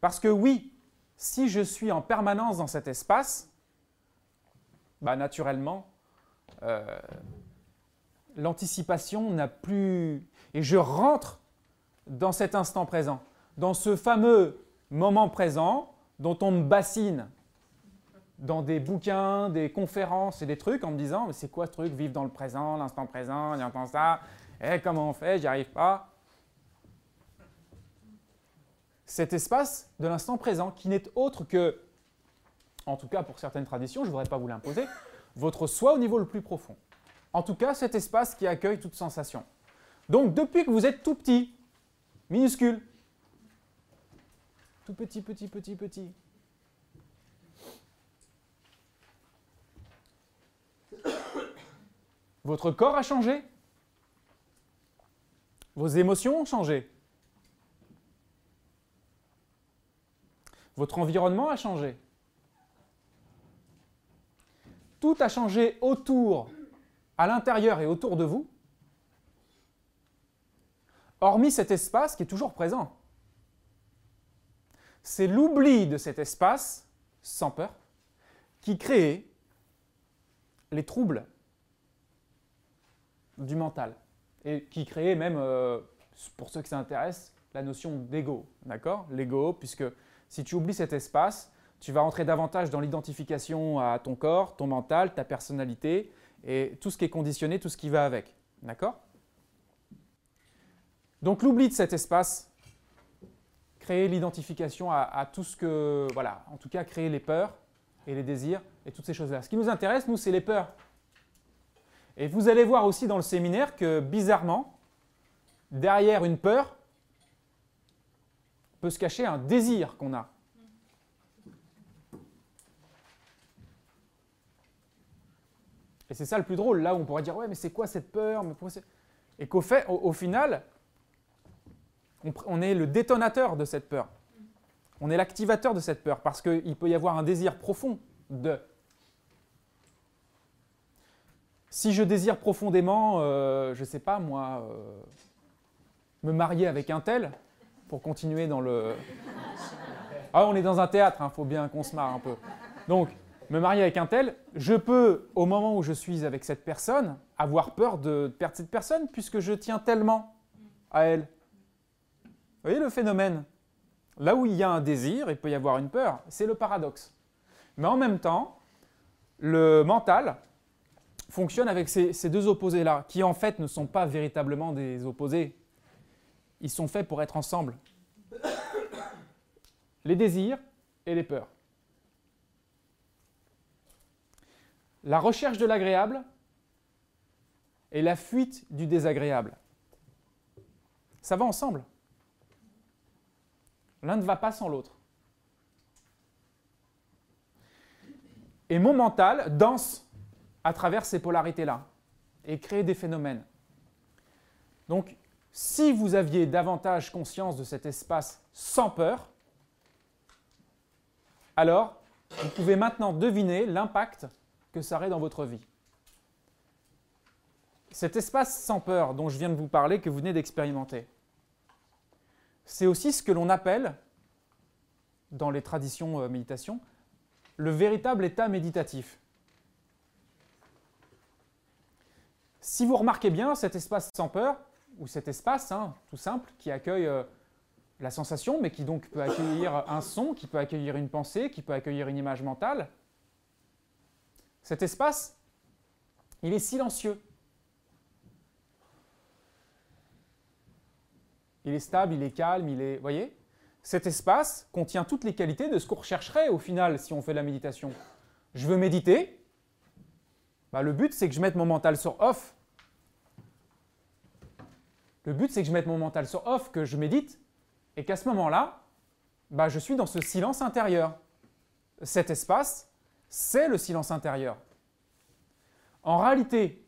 Parce que oui, si je suis en permanence dans cet espace, bah naturellement, euh, l'anticipation n'a plus... Et je rentre dans cet instant présent, dans ce fameux moment présent dont on me bassine dans des bouquins, des conférences et des trucs en me disant mais c'est quoi ce truc, vivre dans le présent, l'instant présent, j'entends ça, et eh, comment on fait, j'y arrive pas. Cet espace de l'instant présent qui n'est autre que, en tout cas pour certaines traditions, je ne voudrais pas vous l'imposer, votre soi au niveau le plus profond. En tout cas, cet espace qui accueille toute sensation. Donc depuis que vous êtes tout petit, minuscule, tout petit, petit, petit, petit, votre corps a changé, vos émotions ont changé, votre environnement a changé? Tout a changé autour à l'intérieur et autour de vous, hormis cet espace qui est toujours présent. C'est l'oubli de cet espace, sans peur, qui crée les troubles du mental et qui crée même, euh, pour ceux qui s'intéressent, la notion d'ego. D'accord? L'ego, puisque si tu oublies cet espace, tu vas entrer davantage dans l'identification à ton corps, ton mental, ta personnalité, et tout ce qui est conditionné, tout ce qui va avec. D'accord? Donc l'oubli de cet espace, créer l'identification à, tout ce que, voilà, en tout cas créer les peurs et les désirs et toutes ces choses-là. Ce qui nous intéresse, nous, c'est les peurs. Et vous allez voir aussi dans le séminaire que, bizarrement, derrière une peur, peut se cacher un désir qu'on a. Et c'est ça le plus drôle, là où on pourrait dire, ouais, mais c'est quoi cette peur? Et qu'au fait, au, final, on, est le détonateur de cette peur. On est l'activateur de cette peur, parce qu'il peut y avoir un désir profond de. Si je désire profondément, euh, je ne sais pas moi, euh, me marier avec un tel, pour continuer dans le... Ah, on est dans un théâtre, il hein, faut bien qu'on se marre un peu. Donc, me marier avec un tel, je peux, au moment où je suis avec cette personne, avoir peur de perdre cette personne puisque je tiens tellement à elle. Vous voyez le phénomène? Là où il y a un désir, il peut y avoir une peur. C'est le paradoxe. Mais en même temps, le mental fonctionne avec ces, deux opposés-là, qui en fait ne sont pas véritablement des opposés. Ils sont faits pour être ensemble. Les désirs et les peurs. la recherche de l'agréable et la fuite du désagréable. Ça va ensemble. L'un ne va pas sans l'autre. Et mon mental danse à travers ces polarités-là et crée des phénomènes. Donc, si vous aviez davantage conscience de cet espace sans peur, alors vous pouvez maintenant deviner l'impact que ça aurait dans votre vie. Cet espace sans peur dont je viens de vous parler, que vous venez d'expérimenter, c'est aussi ce que l'on appelle, dans les traditions euh, méditation, le véritable état méditatif. Si vous remarquez bien, cet espace sans peur, ou cet espace hein, tout simple qui accueille euh, la sensation, mais qui donc peut accueillir un son, qui peut accueillir une pensée, qui peut accueillir une image mentale, cet espace, il est silencieux. Il est stable, il est calme, il est... voyez? Cet espace contient toutes les qualités de ce qu'on rechercherait au final si on fait la méditation. Je veux méditer. Bah, le but, c'est que je mette mon mental sur off. Le but, c'est que je mette mon mental sur off, que je médite, et qu'à ce moment-là, bah, je suis dans ce silence intérieur. Cet espace, c'est le silence intérieur. En réalité,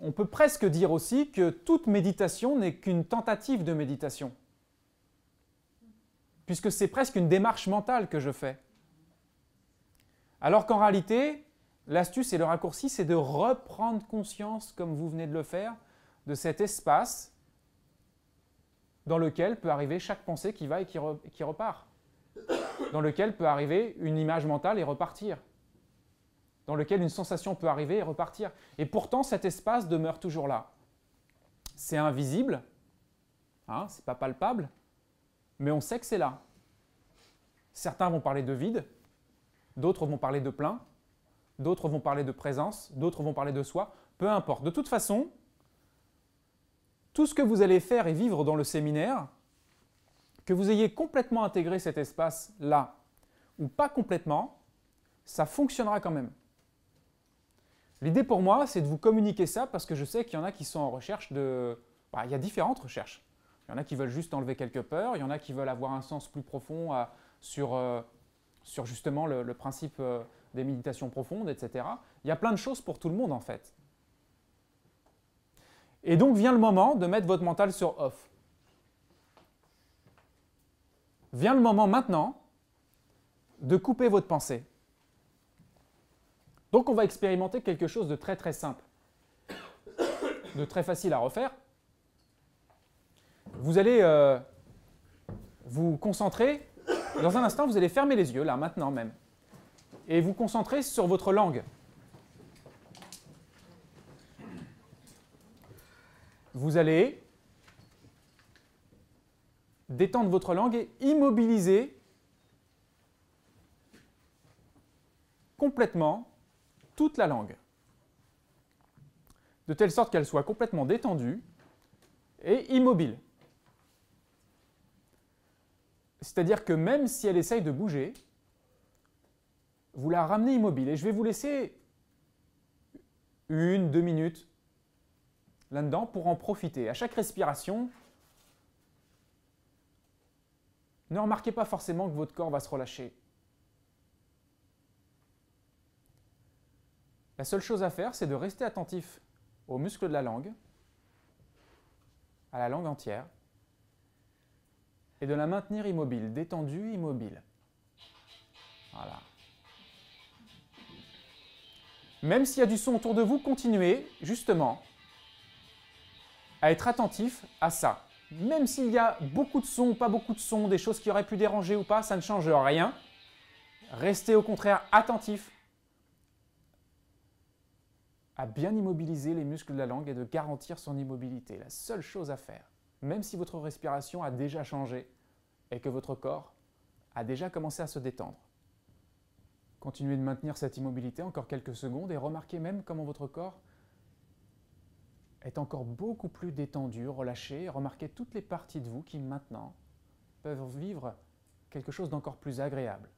on peut presque dire aussi que toute méditation n'est qu'une tentative de méditation, puisque c'est presque une démarche mentale que je fais. Alors qu'en réalité, l'astuce et le raccourci, c'est de reprendre conscience, comme vous venez de le faire, de cet espace dans lequel peut arriver chaque pensée qui va et qui, repart, dans lequel peut arriver une image mentale et repartir, dans lequel une sensation peut arriver et repartir. Et pourtant, cet espace demeure toujours là. C'est invisible, hein, c'est pas palpable, mais on sait que c'est là. Certains vont parler de vide, d'autres vont parler de plein, d'autres vont parler de présence, d'autres vont parler de soi, peu importe. De toute façon, tout ce que vous allez faire et vivre dans le séminaire, que vous ayez complètement intégré cet espace-là ou pas complètement, ça fonctionnera quand même. L'idée pour moi, c'est de vous communiquer ça parce que je sais qu'il y en a qui sont en recherche de... Bah, il y a différentes recherches. Il y en a qui veulent juste enlever quelques peurs, il y en a qui veulent avoir un sens plus profond sur, euh, sur justement le, principe euh, des méditations profondes, etc. Il y a plein de choses pour tout le monde en fait. Et donc vient le moment de mettre votre mental sur off. Vient le moment maintenant de couper votre pensée. Donc on va expérimenter quelque chose de très très simple, de très facile à refaire. Vous allez euh, vous concentrer, dans un instant vous allez fermer les yeux, là maintenant même, et vous concentrer sur votre langue. vous allez détendre votre langue et immobiliser complètement toute la langue, de telle sorte qu'elle soit complètement détendue et immobile. C'est-à-dire que même si elle essaye de bouger, vous la ramenez immobile. Et je vais vous laisser une, deux minutes là-dedans pour en profiter. À chaque respiration, ne remarquez pas forcément que votre corps va se relâcher. La seule chose à faire, c'est de rester attentif aux muscles de la langue, à la langue entière, et de la maintenir immobile, détendue, immobile. Voilà. Même s'il y a du son autour de vous, continuez justement à être attentif à ça. Même s'il y a beaucoup de sons, pas beaucoup de sons, des choses qui auraient pu déranger ou pas, ça ne change rien. Restez au contraire attentif à bien immobiliser les muscles de la langue et de garantir son immobilité. La seule chose à faire, même si votre respiration a déjà changé et que votre corps a déjà commencé à se détendre. Continuez de maintenir cette immobilité encore quelques secondes et remarquez même comment votre corps est encore beaucoup plus détendu, relâché. Remarquez toutes les parties de vous qui maintenant peuvent vivre quelque chose d'encore plus agréable.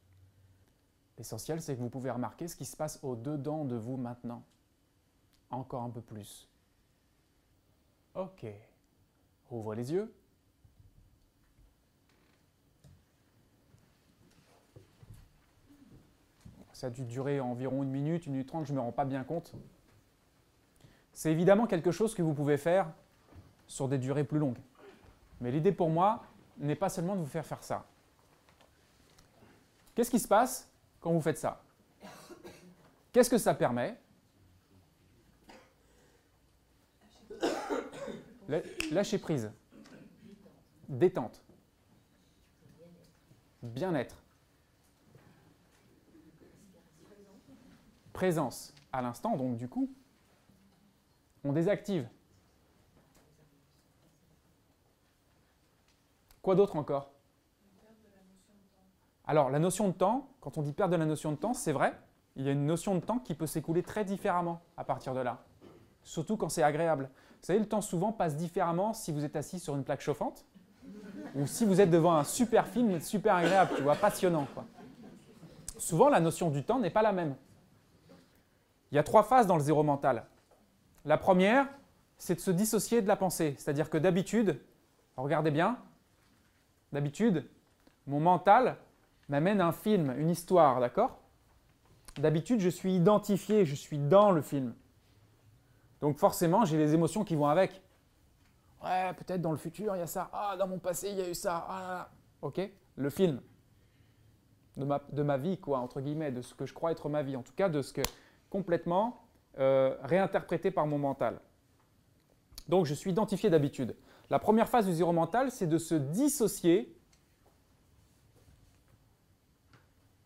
L'essentiel, c'est que vous pouvez remarquer ce qui se passe au-dedans de vous maintenant. Encore un peu plus. Ok. Ouvre les yeux. Ça a dû durer environ une minute, une minute trente, je ne me rends pas bien compte. C'est évidemment quelque chose que vous pouvez faire sur des durées plus longues. Mais l'idée pour moi n'est pas seulement de vous faire faire ça. Qu'est-ce qui se passe quand vous faites ça? Qu'est-ce que ça permet? Lâcher prise, détente, bien-être, présence à l'instant, donc du coup, on désactive. Quoi d'autre encore? Alors, la notion de temps, quand on dit perdre de la notion de temps, c'est vrai, il y a une notion de temps qui peut s'écouler très différemment à partir de là. Surtout quand c'est agréable. Vous savez, le temps souvent passe différemment si vous êtes assis sur une plaque chauffante ou si vous êtes devant un super film super agréable, tu vois, passionnant. Souvent, la notion du temps n'est pas la même. Il y a trois phases dans le zéro mental. La première, c'est de se dissocier de la pensée. C'est-à-dire que d'habitude, regardez bien, d'habitude, mon mental m'amène un film, une histoire, d'accord? D'habitude, je suis identifié, je suis dans le film. Donc forcément, j'ai les émotions qui vont avec. Ouais, peut-être dans le futur, il y a ça. Ah, dans mon passé, il y a eu ça. Ah, ok Le film. De ma, de ma, vie, quoi, entre guillemets, de ce que je crois être ma vie. En tout cas, de ce que complètement euh, réinterprété par mon mental. Donc, je suis identifié d'habitude. La première phase du zéro mental, c'est de se dissocier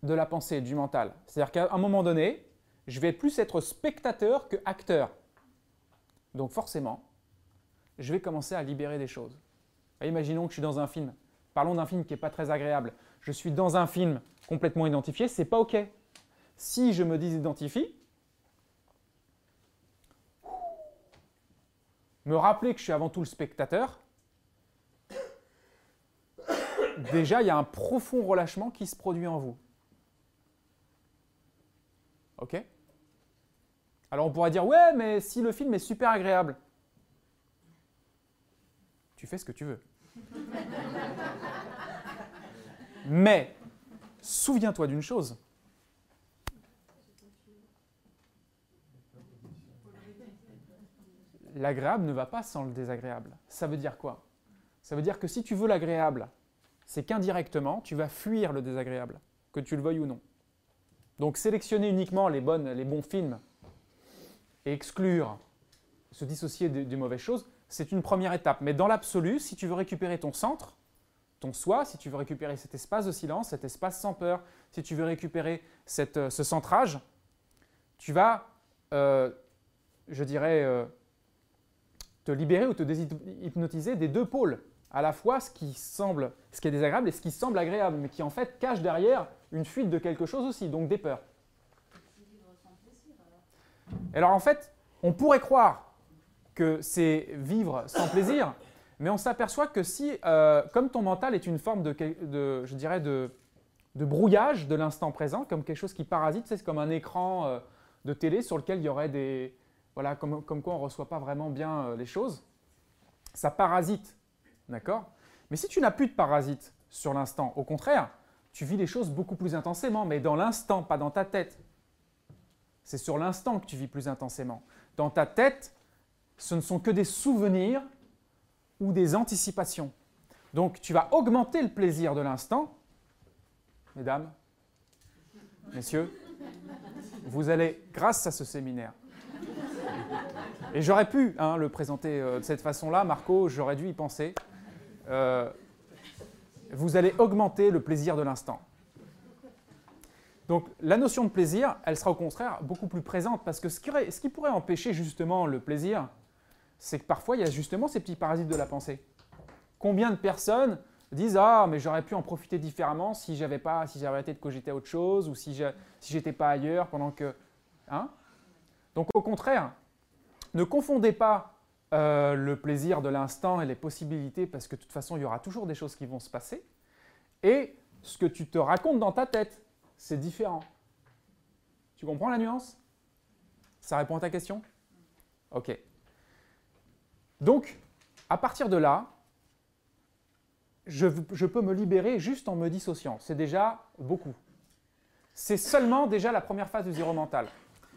de la pensée, du mental. C'est-à-dire qu'à un moment donné, je vais plus être spectateur que acteur. Donc forcément, je vais commencer à libérer des choses. Imaginons que je suis dans un film. Parlons d'un film qui n'est pas très agréable. Je suis dans un film complètement identifié, c'est pas OK. Si je me désidentifie, me rappeler que je suis avant tout le spectateur, déjà il y a un profond relâchement qui se produit en vous. OK? Alors on pourrait dire ouais, mais si le film est super agréable, tu fais ce que tu veux. mais souviens-toi d'une chose. L'agréable ne va pas sans le désagréable. Ça veut dire quoi? Ça veut dire que si tu veux l'agréable, c'est qu'indirectement, tu vas fuir le désagréable, que tu le veuilles ou non. Donc sélectionner uniquement les, bonnes, les bons films et exclure, se dissocier des, mauvaises choses, c'est une première étape. Mais dans l'absolu, si tu veux récupérer ton centre, ton soi, si tu veux récupérer cet espace de silence, cet espace sans peur, si tu veux récupérer euh, ce centrage, tu vas, euh, je dirais, euh, te libérer ou te déshypnotiser des deux pôles. À la fois ce qui semble, ce qui est désagréable et ce qui semble agréable, mais qui en fait cache derrière une fuite de quelque chose aussi, donc des peurs. Alors en fait, on pourrait croire que c'est vivre sans plaisir, mais on s'aperçoit que si, euh, comme ton mental est une forme de, je dirais, de, brouillage de l'instant présent, comme quelque chose qui parasite, c'est comme un écran euh, de télé sur lequel il y aurait des, voilà, comme, comme quoi on ne reçoit pas vraiment bien euh, les choses, ça parasite, d'accord? Mais si tu n'as plus de parasite sur l'instant, au contraire, tu vis les choses beaucoup plus intensément, mais dans l'instant, pas dans ta tête. C'est sur l'instant que tu vis plus intensément. Dans ta tête, ce ne sont que des souvenirs ou des anticipations. Donc tu vas augmenter le plaisir de l'instant. Mesdames, messieurs, vous allez, grâce à ce séminaire, et j'aurais pu hein, le présenter euh, de cette façon-là, Marco, j'aurais dû y penser. Euh, vous allez augmenter le plaisir de l'instant. Donc la notion de plaisir, elle sera au contraire beaucoup plus présente parce que ce qui, pourrait empêcher justement le plaisir, c'est que parfois il y a justement ces petits parasites de la pensée. Combien de personnes disent ah mais j'aurais pu en profiter différemment si j'avais pas si j'avais arrêté de cogiter à autre chose ou si j'étais pas ailleurs pendant que hein? Donc au contraire, ne confondez pas euh, le plaisir de l'instant et les possibilités, parce que de toute façon, il y aura toujours des choses qui vont se passer. Et ce que tu te racontes dans ta tête, c'est différent. Tu comprends la nuance? Ça répond à ta question? Ok. Donc, à partir de là, je, je, peux me libérer juste en me dissociant. C'est déjà beaucoup. C'est seulement déjà la première phase du zéro mental.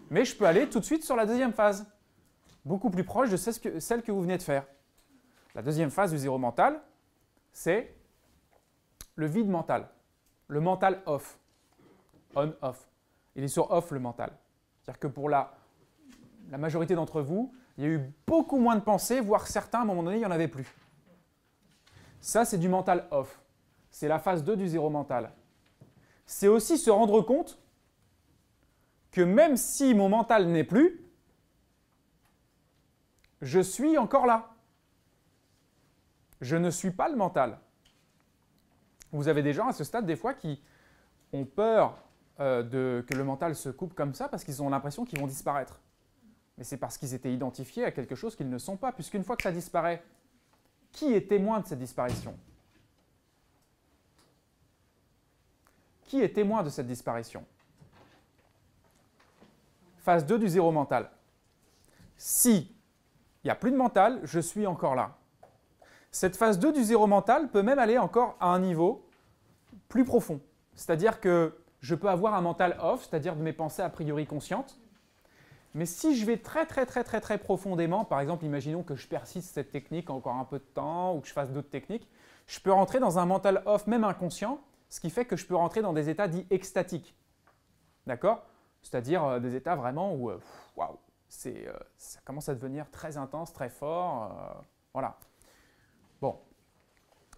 Mais je peux aller tout de suite sur la deuxième phase beaucoup plus proche de celle que vous venez de faire. La deuxième phase du zéro mental, c'est le vide mental, le mental off, on-off. Il est sur off le mental. C'est-à-dire que pour la, majorité d'entre vous, il y a eu beaucoup moins de pensées, voire certains, à un moment donné, il n'y en avait plus. Ça, c'est du mental off. C'est la phase 2 du zéro mental. C'est aussi se rendre compte que même si mon mental n'est plus, je suis encore là. Je ne suis pas le mental. Vous avez des gens à ce stade, des fois, qui ont peur euh, de, que le mental se coupe comme ça parce qu'ils ont l'impression qu'ils vont disparaître. Mais c'est parce qu'ils étaient identifiés à quelque chose qu'ils ne sont pas, puisqu'une fois que ça disparaît, qui est témoin de cette disparition? Qui est témoin de cette disparition? Phase 2 du zéro mental. Si il n'y a plus de mental, je suis encore là. Cette phase 2 du zéro mental peut même aller encore à un niveau plus profond. C'est-à-dire que je peux avoir un mental off, c'est-à-dire de mes pensées a priori conscientes. Mais si je vais très très très très très profondément, par exemple, imaginons que je persiste cette technique encore un peu de temps ou que je fasse d'autres techniques, je peux rentrer dans un mental off, même inconscient, ce qui fait que je peux rentrer dans des états dits extatiques. D'accord? C'est-à-dire euh, des états vraiment où, euh, euh, ça commence à devenir très intense, très fort. voilà. Bon,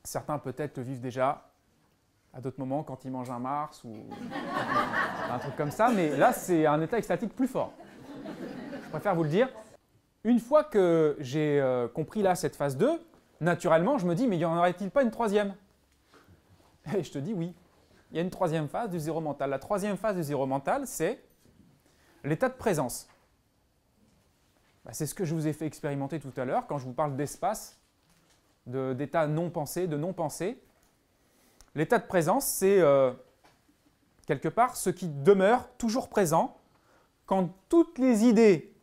certains peut-être le vivent déjà à d'autres moments quand ils mangent un Mars ou un truc comme ça, mais là c'est un état extatique plus fort. Je préfère vous le dire. Une fois que j'ai euh, compris là cette phase 2, naturellement je me dis mais y en aurait-il pas une troisième? Et je te dis oui. Il y a une troisième phase du zéro mental. La troisième phase du zéro mental, c'est l'état de présence. Bah, c'est ce que je vous ai fait expérimenter tout à l'heure quand je vous parle d'espace d'état non pensé, de non pensé. L'état de présence, c'est euh, quelque part ce qui demeure toujours présent quand toutes les idées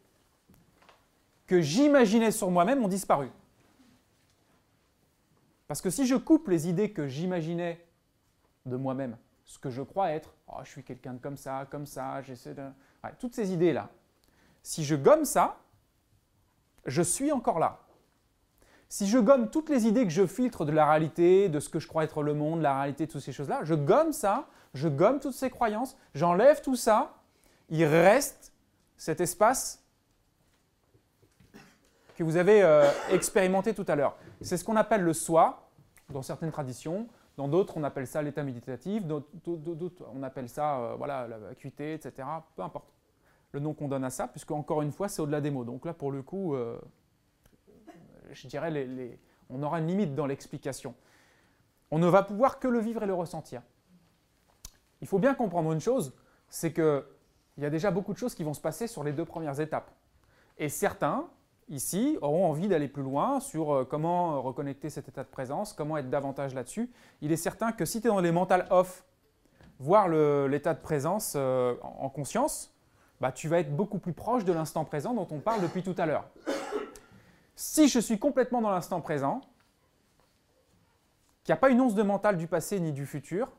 que j'imaginais sur moi-même ont disparu. Parce que si je coupe les idées que j'imaginais de moi-même, ce que je crois être, oh, je suis quelqu'un de comme ça, comme ça, j'essaie de... toutes ces idées-là, si je gomme ça, je suis encore là. Si je gomme toutes les idées que je filtre de la réalité, de ce que je crois être le monde, la réalité, toutes ces choses-là, je gomme ça, je gomme toutes ces croyances, j'enlève tout ça, il reste cet espace que vous avez euh, expérimenté tout à l'heure. C'est ce qu'on appelle le soi dans certaines traditions. Dans d'autres, on appelle ça l'état méditatif. D'autres, on appelle ça euh, voilà, la vacuité, etc. Peu importe le nom qu'on donne à ça, puisque encore une fois, c'est au-delà des mots. Donc là, pour le coup, euh, je dirais, on aura une limite dans l'explication. On ne va pouvoir que le vivre et le ressentir. Il faut bien comprendre une chose, c'est qu'il y a déjà beaucoup de choses qui vont se passer sur les deux premières étapes. Et certains, ici, auront envie d'aller plus loin sur euh, comment reconnecter cet état de présence, comment être davantage là-dessus. Il est certain que si tu es dans les mental off, voir l'état de présence euh, en conscience, bah, tu vas être beaucoup plus proche de l'instant présent dont on parle depuis tout à l'heure. Si je suis complètement dans l'instant présent, qu'il n'y a pas une once de mental du passé ni du futur,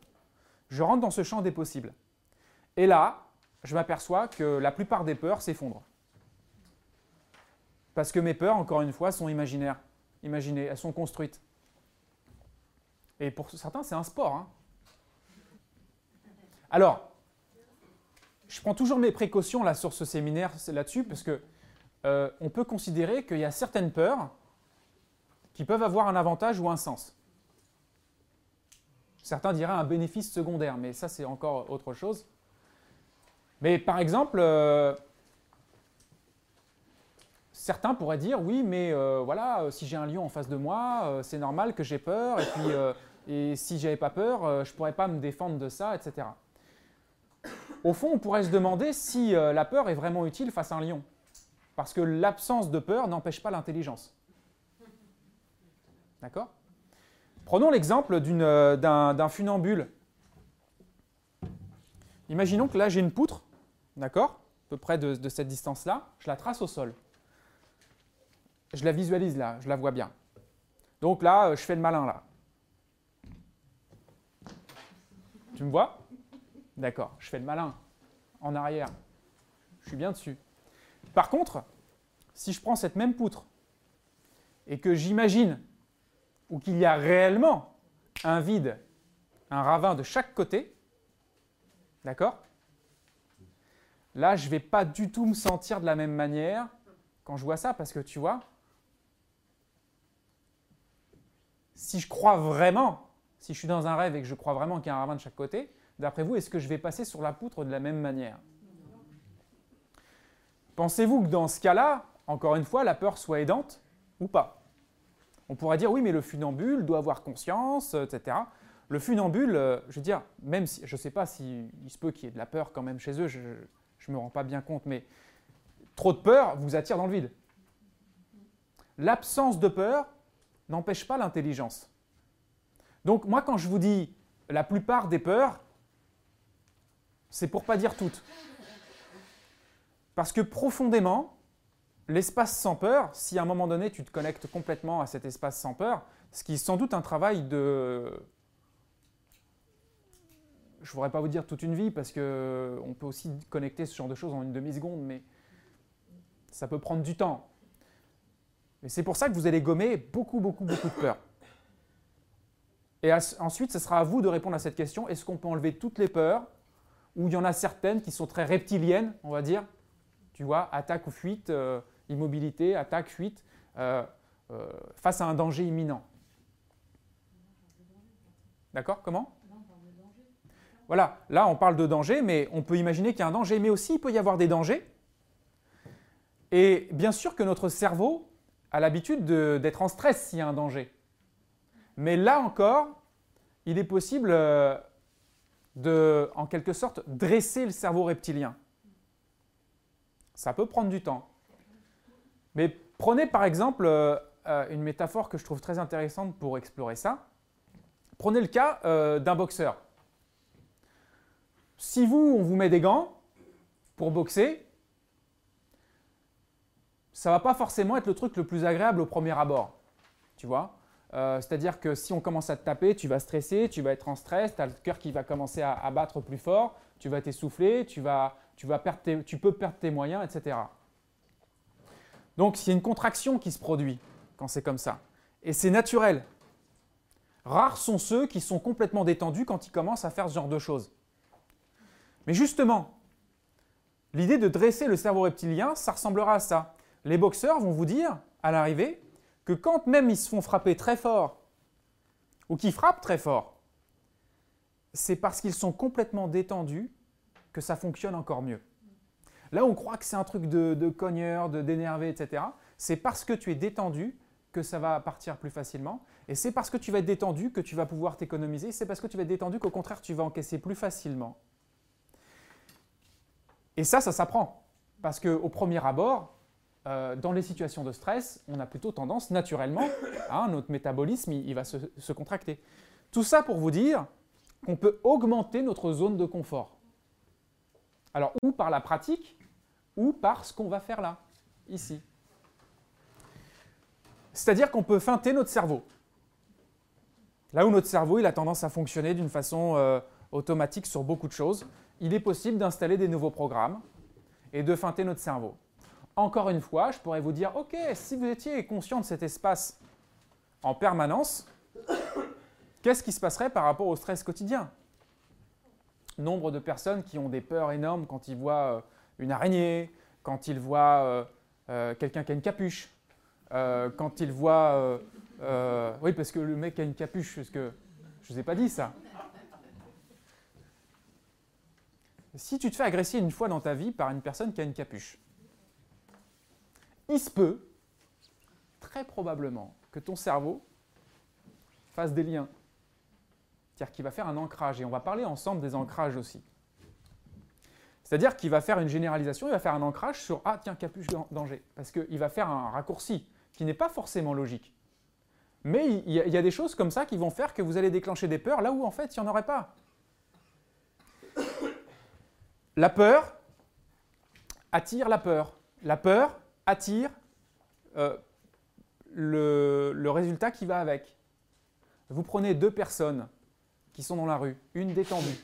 je rentre dans ce champ des possibles. Et là, je m'aperçois que la plupart des peurs s'effondrent. Parce que mes peurs, encore une fois, sont imaginaires. Imaginées, elles sont construites. Et pour certains, c'est un sport. Hein. Alors, je prends toujours mes précautions là sur ce séminaire là-dessus, parce que euh, on peut considérer qu'il y a certaines peurs qui peuvent avoir un avantage ou un sens. Certains diraient un bénéfice secondaire, mais ça c'est encore autre chose. Mais par exemple, euh, certains pourraient dire oui, mais euh, voilà, si j'ai un lion en face de moi, c'est normal que j'ai peur, et puis et si j'avais pas peur, je pourrais pas me défendre de ça, etc. Au fond, on pourrait se demander si la peur est vraiment utile face à un lion. Parce que l'absence de peur n'empêche pas l'intelligence. D'accord? Prenons l'exemple euh, d'un funambule. Imaginons que là j'ai une poutre, d'accord? À peu près de, de cette distance-là, je la trace au sol. Je la visualise là, je la vois bien. Donc là, euh, je fais le malin là. Tu me vois? D'accord, je fais le malin. En arrière. Je suis bien dessus. Par contre, si je prends cette même poutre et que j'imagine ou qu'il y a réellement un vide, un ravin de chaque côté, d'accord Là, je ne vais pas du tout me sentir de la même manière quand je vois ça, parce que tu vois, si je crois vraiment, si je suis dans un rêve et que je crois vraiment qu'il y a un ravin de chaque côté, d'après vous, est-ce que je vais passer sur la poutre de la même manière? Pensez-vous que dans ce cas-là, encore une fois, la peur soit aidante ou pas? On pourrait dire oui, mais le funambule doit avoir conscience, etc. Le funambule, euh, je veux dire, même si je ne sais pas s'il se peut qu'il y ait de la peur quand même chez eux, je ne me rends pas bien compte, mais trop de peur vous attire dans le vide. L'absence de peur n'empêche pas l'intelligence. Donc moi, quand je vous dis la plupart des peurs, c'est pour pas dire toutes. Parce que profondément, l'espace sans peur, si à un moment donné tu te connectes complètement à cet espace sans peur, ce qui est sans doute un travail de... Je ne voudrais pas vous dire toute une vie parce qu'on peut aussi connecter ce genre de choses en une demi-seconde, mais ça peut prendre du temps. Et c'est pour ça que vous allez gommer beaucoup, beaucoup, beaucoup de peur. Et ensuite, ce sera à vous de répondre à cette question. Est-ce qu'on peut enlever toutes les peurs Ou il y en a certaines qui sont très reptiliennes, on va dire. Tu vois, attaque ou fuite, euh, immobilité, attaque, fuite, euh, euh, face à un danger imminent. D'accord? Comment? Voilà, là on parle de danger, mais on peut imaginer qu'il y a un danger, mais aussi il peut y avoir des dangers. Et bien sûr que notre cerveau a l'habitude d'être en stress s'il y a un danger. Mais là encore, il est possible de, en quelque sorte, dresser le cerveau reptilien. Ça peut prendre du temps. Mais prenez par exemple euh, euh, une métaphore que je trouve très intéressante pour explorer ça. Prenez le cas d'un boxeur. Si vous, on vous met des gants pour boxer, ça ne va pas forcément être le truc le plus agréable au premier abord. Tu vois euh, c'est-à-dire que si on commence à te taper, tu vas stresser, tu vas être en stress, tu as le cœur qui va commencer à, battre plus fort, tu vas t'essouffler, tu, vas, tu, vas perdre tu peux perdre tes moyens, etc. Donc, il y a une contraction qui se produit quand c'est comme ça. Et c'est naturel. Rares sont ceux qui sont complètement détendus quand ils commencent à faire ce genre de choses. Mais justement, l'idée de dresser le cerveau reptilien, ça ressemblera à ça. Les boxeurs vont vous dire, à l'arrivée, que quand même ils se font frapper très fort, ou qu'ils frappent très fort, c'est parce qu'ils sont complètement détendus que ça fonctionne encore mieux. Là, on croit que c'est un truc de, de cogneur, d'énervé, etc. C'est parce que tu es détendu que ça va partir plus facilement. Et c'est parce que tu vas être détendu que tu vas pouvoir t'économiser. C'est parce que tu vas être détendu qu'au contraire, tu vas encaisser plus facilement. Et ça, ça s'apprend. Parce qu'au premier abord, euh, dans les situations de stress, on a plutôt tendance naturellement, hein, notre métabolisme, il, va se, contracter. Tout ça pour vous dire qu'on peut augmenter notre zone de confort. Alors, ou par la pratique, ou par ce qu'on va faire là, ici. C'est-à-dire qu'on peut feinter notre cerveau. Là où notre cerveau il a tendance à fonctionner d'une façon euh, automatique sur beaucoup de choses, il est possible d'installer des nouveaux programmes et de feinter notre cerveau. Encore une fois, je pourrais vous dire, OK, si vous étiez conscient de cet espace en permanence, qu'est-ce qui se passerait par rapport au stress quotidien? Nombre de personnes qui ont des peurs énormes quand ils voient euh, une araignée, quand ils voient euh, euh, quelqu'un qui a une capuche, quand ils voient... oui, parce que le mec a une capuche, parce que je ne vous ai pas dit ça. Si tu te fais agresser une fois dans ta vie par une personne qui a une capuche, il se peut, très probablement, que ton cerveau fasse des liens. C'est-à-dire qu'il va faire un ancrage. Et on va parler ensemble des ancrages aussi. C'est-à-dire qu'il va faire une généralisation, il va faire un ancrage sur Ah, tiens, capuche danger. Parce qu'il va faire un raccourci qui n'est pas forcément logique. Mais il y, a des choses comme ça qui vont faire que vous allez déclencher des peurs là où en fait il n'y en aurait pas. La peur attire la peur. La peur attire euh, le, résultat qui va avec. Vous prenez deux personnes qui sont dans la rue, une détendue,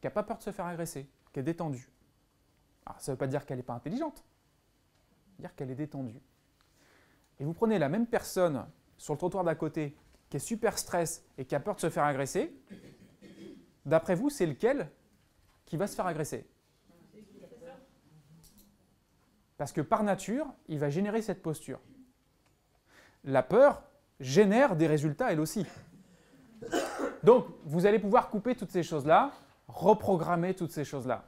qui n'a pas peur de se faire agresser, qui est détendue. Ça ne veut pas dire qu'elle n'est pas intelligente, dire qu'elle est détendue. Et vous prenez la même personne sur le trottoir d'à côté, qui est super stress et qui a peur de se faire agresser, d'après vous, c'est lequel qui va se faire agresser? Parce que par nature, il va générer cette posture. La peur génère des résultats elle aussi. Donc, vous allez pouvoir couper toutes ces choses-là, reprogrammer toutes ces choses-là,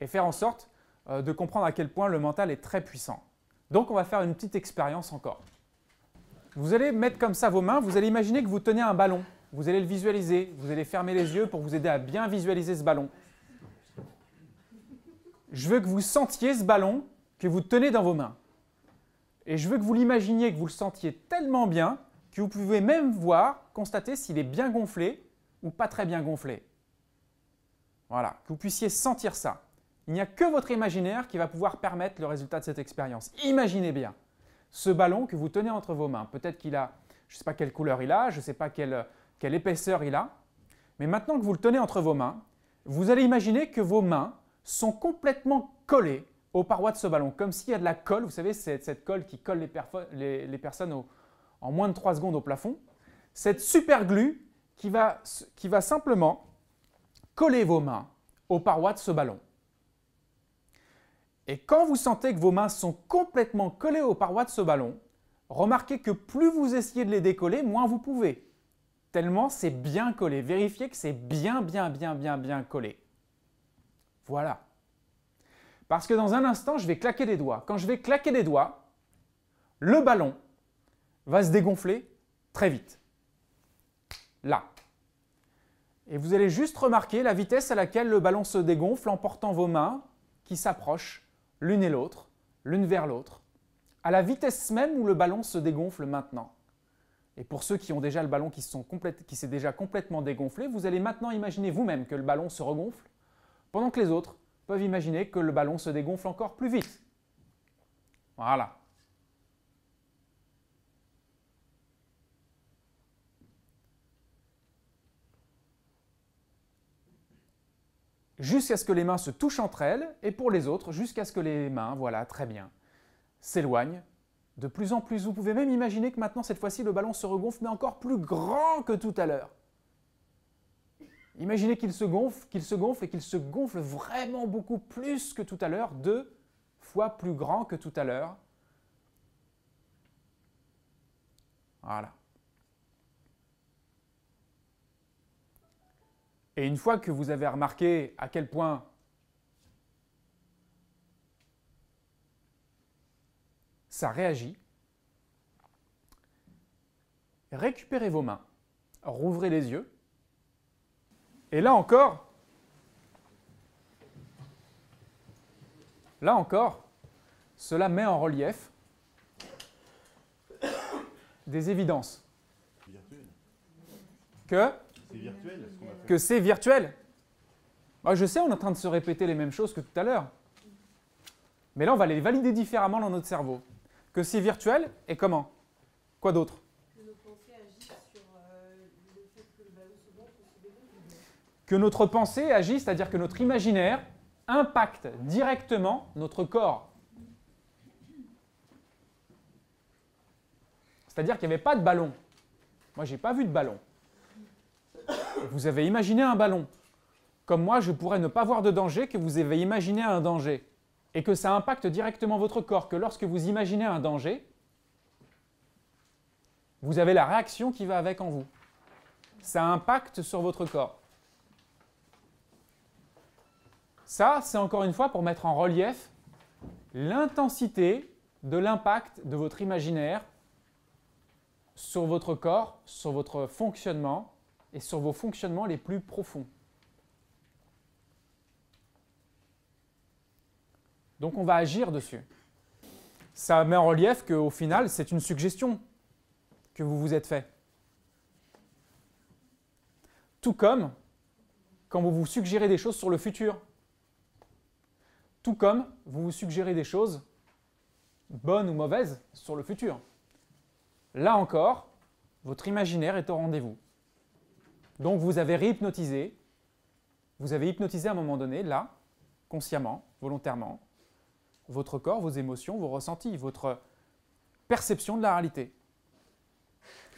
et faire en sorte euh, de comprendre à quel point le mental est très puissant. Donc, on va faire une petite expérience encore. Vous allez mettre comme ça vos mains, vous allez imaginer que vous tenez un ballon, vous allez le visualiser, vous allez fermer les yeux pour vous aider à bien visualiser ce ballon je veux que vous sentiez ce ballon que vous tenez dans vos mains. Et je veux que vous l'imaginiez, que vous le sentiez tellement bien que vous pouvez même voir, constater s'il est bien gonflé ou pas très bien gonflé. Voilà, que vous puissiez sentir ça. Il n'y a que votre imaginaire qui va pouvoir permettre le résultat de cette expérience. Imaginez bien ce ballon que vous tenez entre vos mains. Peut-être qu'il a, je ne sais pas quelle couleur il a, je ne sais pas quelle, quelle épaisseur il a, mais maintenant que vous le tenez entre vos mains, vous allez imaginer que vos mains sont complètement collées aux parois de ce ballon, comme s'il y a de la colle, vous savez, c'est cette colle qui colle les, personnes en moins de 3 secondes au plafond. Cette super glue qui va, qui va simplement coller vos mains aux parois de ce ballon. Et quand vous sentez que vos mains sont complètement collées aux parois de ce ballon, remarquez que plus vous essayez de les décoller, moins vous pouvez. Tellement c'est bien collé. Vérifiez que c'est bien, bien, bien, bien, bien collé. Voilà. Parce que dans un instant, je vais claquer des doigts. Quand je vais claquer des doigts, le ballon va se dégonfler très vite. Là. Et vous allez juste remarquer la vitesse à laquelle le ballon se dégonfle en portant vos mains qui s'approchent l'une et l'autre, l'une vers l'autre, à la vitesse même où le ballon se dégonfle maintenant. Et pour ceux qui ont déjà le ballon qui s'est déjà complètement dégonflé, vous allez maintenant imaginer vous-même que le ballon se regonfle, pendant que les autres peuvent imaginer que le ballon se dégonfle encore plus vite. Voilà. jusqu'à ce que les mains se touchent entre elles, et pour les autres, jusqu'à ce que les mains, voilà, très bien, s'éloignent de plus en plus. Vous pouvez même imaginer que maintenant, cette fois-ci, le ballon se regonfle, mais encore plus grand que tout à l'heure. Imaginez qu'il se gonfle, qu'il se gonfle et qu'il se gonfle vraiment beaucoup plus que tout à l'heure, deux fois plus grand que tout à l'heure. Voilà. Et une fois que vous avez remarqué à quel point ça réagit, récupérez vos mains, rouvrez les yeux, et là encore, là encore, cela met en relief des évidences. Que que c'est virtuel. Moi, je sais, on est en train de se répéter les mêmes choses que tout à l'heure. Mais là, on va les valider différemment dans notre cerveau. Que c'est virtuel et comment? Quoi d'autre? Que notre pensée agit, c'est-à-dire que notre imaginaire impacte directement notre corps. C'est-à-dire qu'il n'y avait pas de ballon. Moi, je n'ai pas vu de ballon vous avez imaginé un ballon. Comme moi, je pourrais ne pas voir de danger que vous avez imaginé un danger. Et que ça impacte directement votre corps, que lorsque vous imaginez un danger, vous avez la réaction qui va avec en vous. Ça impacte sur votre corps. Ça, c'est encore une fois pour mettre en relief l'intensité de l'impact de votre imaginaire sur votre corps, sur votre fonctionnement et sur vos fonctionnements les plus profonds. Donc on va agir dessus. Ça met en relief qu'au final, c'est une suggestion que vous vous êtes fait. Tout comme quand vous vous suggérez des choses sur le futur. Tout comme vous vous suggérez des choses bonnes ou mauvaises sur le futur. Là encore, votre imaginaire est au rendez-vous. Donc vous avez réhypnotisé, vous avez hypnotisé à un moment donné, là, consciemment, volontairement, votre corps, vos émotions, vos ressentis, votre perception de la réalité.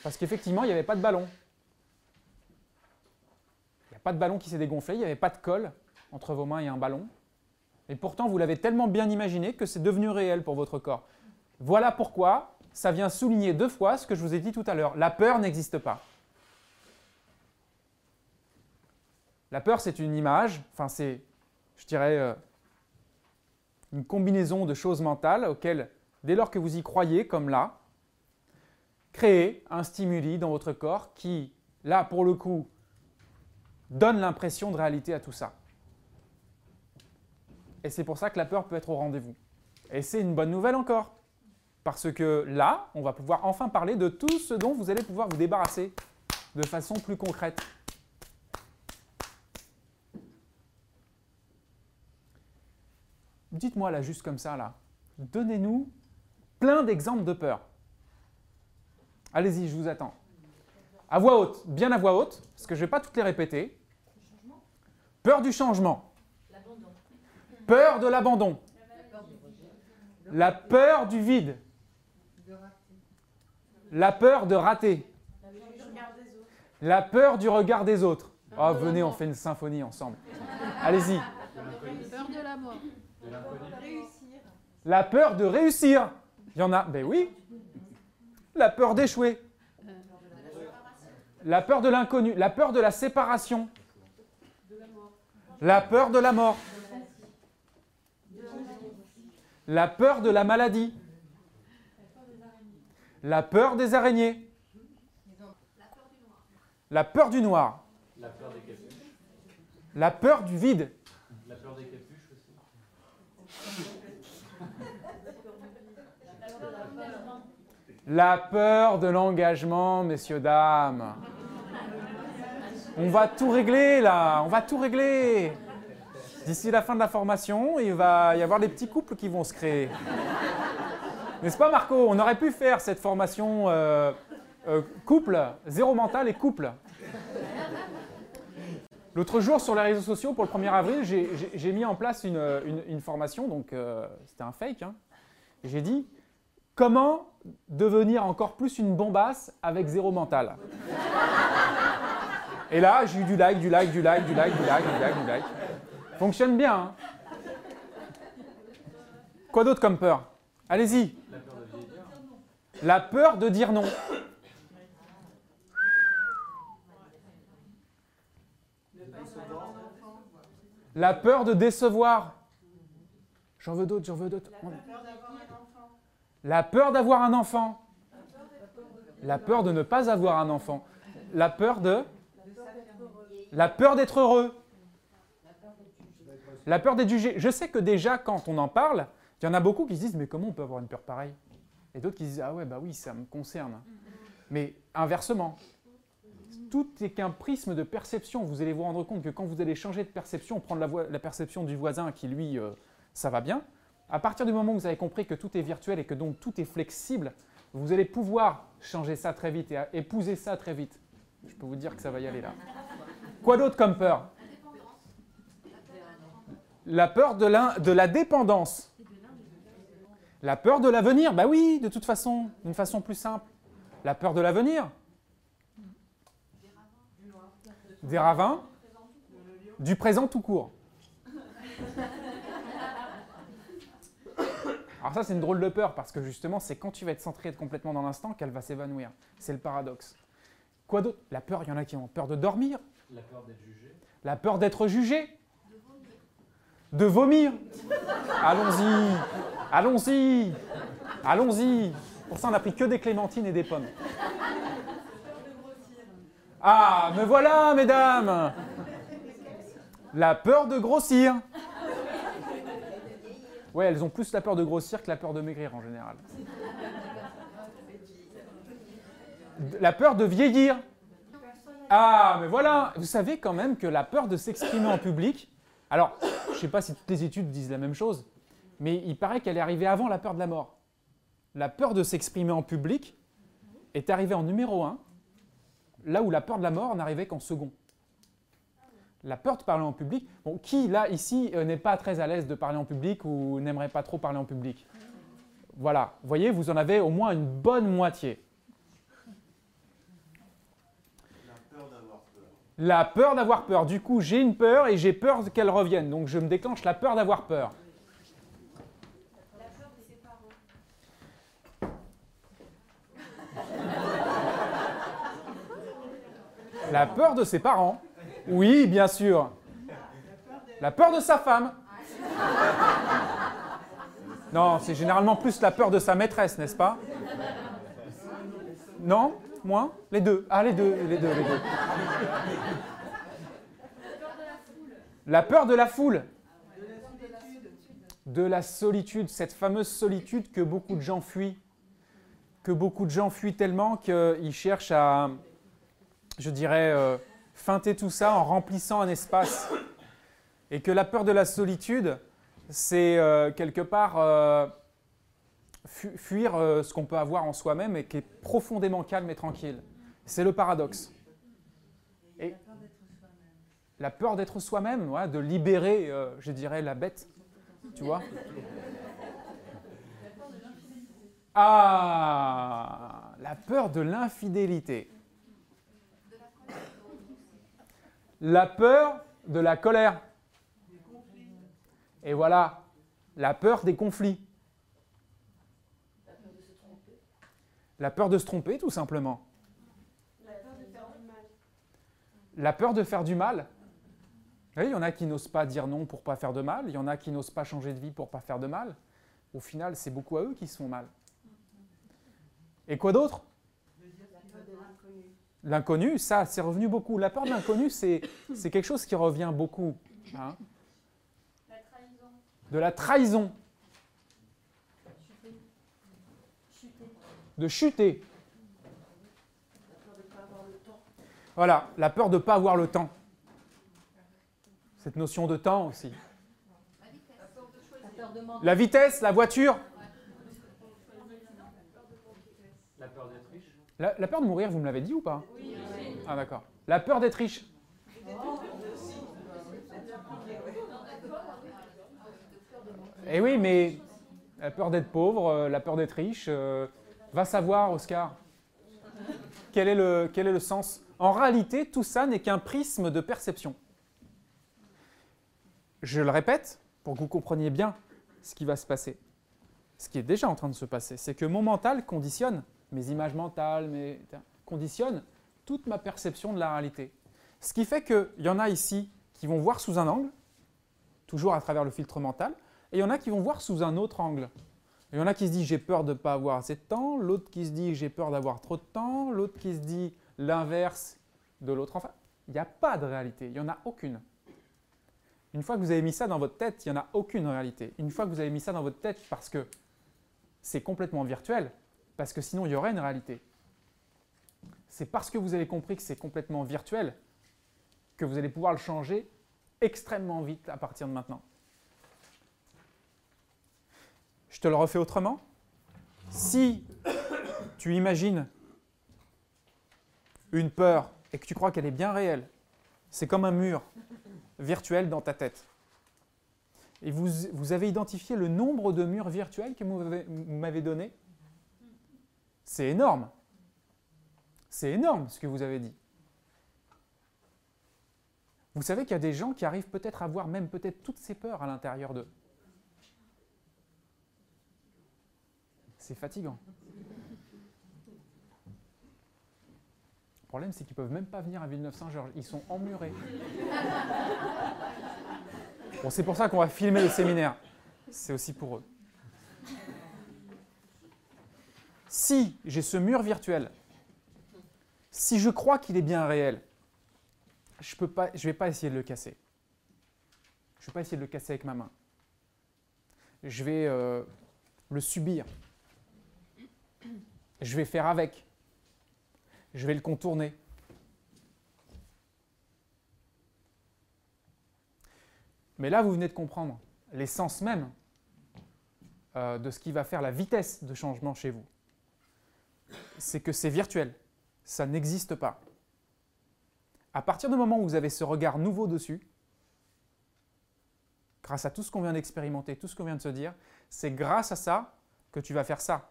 Parce qu'effectivement, il n'y avait pas de ballon. Il n'y a pas de ballon qui s'est dégonflé, il n'y avait pas de colle entre vos mains et un ballon. Et pourtant, vous l'avez tellement bien imaginé que c'est devenu réel pour votre corps. Voilà pourquoi ça vient souligner deux fois ce que je vous ai dit tout à l'heure. La peur n'existe pas. La peur, c'est une image, enfin c'est, je dirais, euh, une combinaison de choses mentales auxquelles, dès lors que vous y croyez, comme là, créez un stimuli dans votre corps qui, là, pour le coup, donne l'impression de réalité à tout ça. Et c'est pour ça que la peur peut être au rendez-vous. Et c'est une bonne nouvelle encore. Parce que là, on va pouvoir enfin parler de tout ce dont vous allez pouvoir vous débarrasser de façon plus concrète. dites-moi là, juste comme ça, là, donnez-nous plein d'exemples de peur. Allez-y, je vous attends. À voix haute, bien à voix haute, parce que je ne vais pas toutes les répéter. Peur du changement. Peur de l'abandon. La peur du vide. La peur de rater. La peur du regard des autres. Oh, venez, on fait une symphonie ensemble. Allez-y. Peur de la mort. La peur de réussir. Il y en a. Ben oui. La peur d'échouer. La peur de l'inconnu. La peur de la séparation. La peur de la mort. La peur de la maladie. La peur des araignées. La peur du noir. La peur des capuches. La peur du vide. La peur des capuches aussi. La peur de l'engagement, messieurs, dames. On va tout régler là, on va tout régler. D'ici la fin de la formation, il va y avoir des petits couples qui vont se créer. N'est-ce pas Marco? On aurait pu faire cette formation euh, euh, couple, zéro mental et couple. L'autre jour, sur les réseaux sociaux, pour le 1er avril, j'ai- mis en place une, formation, donc euh, c'était un fake. hein. J'ai dit comment devenir encore plus une bombasse avec zéro mental? Et là, j'ai eu du like, du like, du like, du like, du like, du like, du like. Fonctionne bien. hein. Quoi d'autre comme peur? Allez-y. La peur de vieillir. La peur de dire non. La peur de décevoir. J'en veux d'autres, j'en veux d'autres. La peur d'avoir un enfant. La peur de ne pas avoir un enfant. La peur de... La peur d'être heureux. La peur d'être jugé. Je sais que déjà, quand on en parle, il y en a beaucoup qui se disent Mais comment on peut avoir une peur pareille? Et d'autres qui se disent Ah ouais, bah oui, ça me concerne. Mais inversement, tout est qu'un prisme de perception. Vous allez vous rendre compte que quand vous allez changer de perception, prendre la, perception du voisin qui, lui, euh, ça va bien, à partir du moment où vous avez compris que tout est virtuel et que donc tout est flexible, vous allez pouvoir changer ça très vite et épouser ça très vite. Je peux vous dire que ça va y aller là. Quoi d'autre comme peur? La peur de, la dépendance. La peur de l'avenir, bah oui, de toute façon, d'une façon plus simple. La peur de l'avenir. Des ravins. Du présent tout court. Alors ça, c'est une drôle de peur parce que justement, c'est quand tu vas être centré complètement dans l'instant qu'elle va s'évanouir. C'est le paradoxe. Quoi d'autre? La peur, il y en a qui ont peur de dormir, La peur d'être jugé. la peur d'être jugé, de vomir. Allons-y, allons-y, allons-y. Pour ça, on n'a pris que des clémentines et des pommes. Ah, me voilà, mesdames La peur de grossir. Ouais, elles ont plus la peur de grossir que la peur de maigrir en général. La peur de vieillir. Ah, mais voilà Vous savez quand même que la peur de s'exprimer en public, alors, je ne sais pas si toutes les études disent la même chose, mais il paraît qu'elle est arrivée avant la peur de la mort. La peur de s'exprimer en public est arrivée en numéro un, là où la peur de la mort n'arrivait qu'en second. La peur de parler en public, bon, qui là, ici, euh, n'est pas très à l'aise de parler en public ou n'aimerait pas trop parler en public? Voilà, vous voyez, vous en avez au moins une bonne moitié. La peur d'avoir peur. Du coup, j'ai une peur et j'ai peur qu'elle revienne. Donc, je me déclenche la peur d'avoir peur. La peur de ses parents. Oui, bien sûr. La peur de sa femme. Non, c'est généralement plus la peur de sa maîtresse, n'est-ce pas? Non? Moins Les deux. Ah, les deux, les deux, les deux. La peur de la foule. De la solitude, cette fameuse solitude que beaucoup de gens fuient. Que beaucoup de gens fuient tellement qu'ils cherchent à, je dirais, euh, feinter tout ça en remplissant un espace. Et que la peur de la solitude, c'est euh, quelque part euh, fuir euh, ce qu'on peut avoir en soi-même et qui est profondément calme et tranquille. C'est le paradoxe. Et la peur d'être soi-même, ouais, de libérer, euh, je dirais, la bête, tu vois? Ah, la peur de l'infidélité. La peur de la colère. Et voilà, la peur des conflits. La peur de se tromper, tout simplement. La peur de faire du mal. Oui, il y en a qui n'osent pas dire non pour pas faire de mal. Il y en a qui n'osent pas changer de vie pour pas faire de mal. Au final, c'est beaucoup à eux qui se font mal. Et quoi d'autre? L'inconnu, ça, c'est revenu beaucoup. La peur de l'inconnu, c'est c'est quelque chose qui revient beaucoup. hein. La trahison. De la trahison, de chuter. Voilà, la peur de ne pas avoir le temps. Cette notion de temps aussi. La vitesse, la voiture. La peur d'être riche. La, la peur de mourir, vous me l'avez dit ou pas? Ah d'accord. La peur d'être riche. Eh oui, mais la peur d'être pauvre, euh, la peur d'être riche, euh, va savoir, Oscar. Quel est, le, sens? En réalité, tout ça n'est qu'un prisme de perception. Je le répète, pour que vous compreniez bien ce qui va se passer. Ce qui est déjà en train de se passer, c'est que mon mental conditionne, mes images mentales, conditionne toute ma perception de la réalité. Ce qui fait qu'il y en a ici qui vont voir sous un angle, toujours à travers le filtre mental, et il y en a qui vont voir sous un autre angle. Il y en a qui se disent j'ai peur de ne pas avoir assez de temps, l'autre qui se dit j'ai peur d'avoir trop de temps, l'autre qui se dit l'inverse de l'autre. Enfin, il n'y a pas de réalité, il n'y en a aucune. Une fois que vous avez mis ça dans votre tête, il n'y en a aucune réalité. Une fois que vous avez mis ça dans votre tête parce que c'est complètement virtuel, parce que sinon il y aurait une réalité. C'est parce que vous avez compris que c'est complètement virtuel que vous allez pouvoir le changer extrêmement vite à partir de maintenant. Je te le refais autrement. Si tu imagines une peur et que tu crois qu'elle est bien réelle, c'est comme un mur virtuel dans ta tête. Et vous, vous avez identifié le nombre de murs virtuels que vous m'avez- donné C'est énorme. C'est énorme ce que vous avez dit. Vous savez qu'il y a des gens qui arrivent peut-être à voir même peut-être toutes ces peurs à l'intérieur d'eux. C'est fatigant. Le problème, c'est qu'ils ne peuvent même pas venir à Villeneuve-Saint-Georges. Ils sont emmurés. Bon, c'est pour ça qu'on va filmer le séminaire. C'est aussi pour eux. Si j'ai ce mur virtuel, si je crois qu'il est bien réel, je ne vais pas essayer de le casser. Je ne vais pas essayer de le casser avec ma main. Je vais euh, le subir. Je vais faire avec. Je vais le contourner. Mais là, vous venez de comprendre l'essence même euh, de ce qui va faire la vitesse de changement chez vous. C'est que c'est virtuel. Ça n'existe pas. À partir du moment où vous avez ce regard nouveau dessus, grâce à tout ce qu'on vient d'expérimenter, tout ce qu'on vient de se dire, c'est grâce à ça que tu vas faire ça.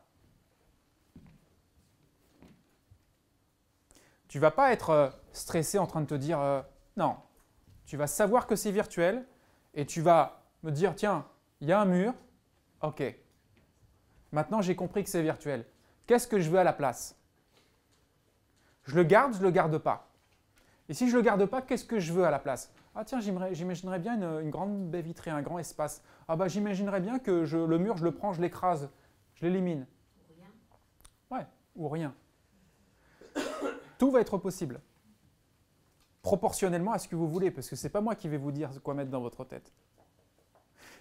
Tu vas pas être euh, stressé en train de te dire euh, non. Tu vas savoir que c'est virtuel et tu vas me dire tiens, il y a un mur. OK. Maintenant, j'ai compris que c'est virtuel. Qu'est-ce que je veux à la place? Je le garde, je ne le garde pas. Et si je ne le garde pas, qu'est-ce que je veux à la place? Ah tiens, j'imaginerais bien une, une grande baie vitrée, un grand espace. Ah bah j'imaginerais bien que je- le mur, je le prends, je l'écrase, je l'élimine. Ouais, ou rien. Tout va être possible. Proportionnellement à ce que vous voulez, parce que ce n'est pas moi qui vais vous dire quoi mettre dans votre tête.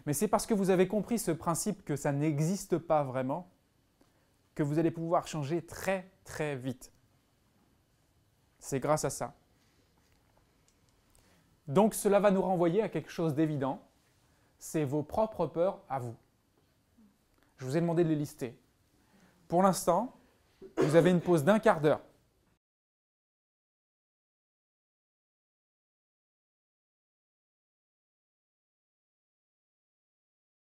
Mais c'est parce que vous avez compris ce principe que ça n'existe pas vraiment que vous allez pouvoir changer très très vite. C'est grâce à ça. Donc cela va nous renvoyer à quelque chose d'évident, c'est vos propres peurs à vous. Je vous ai demandé de les lister. Pour l'instant, vous avez une pause d'un quart d'heure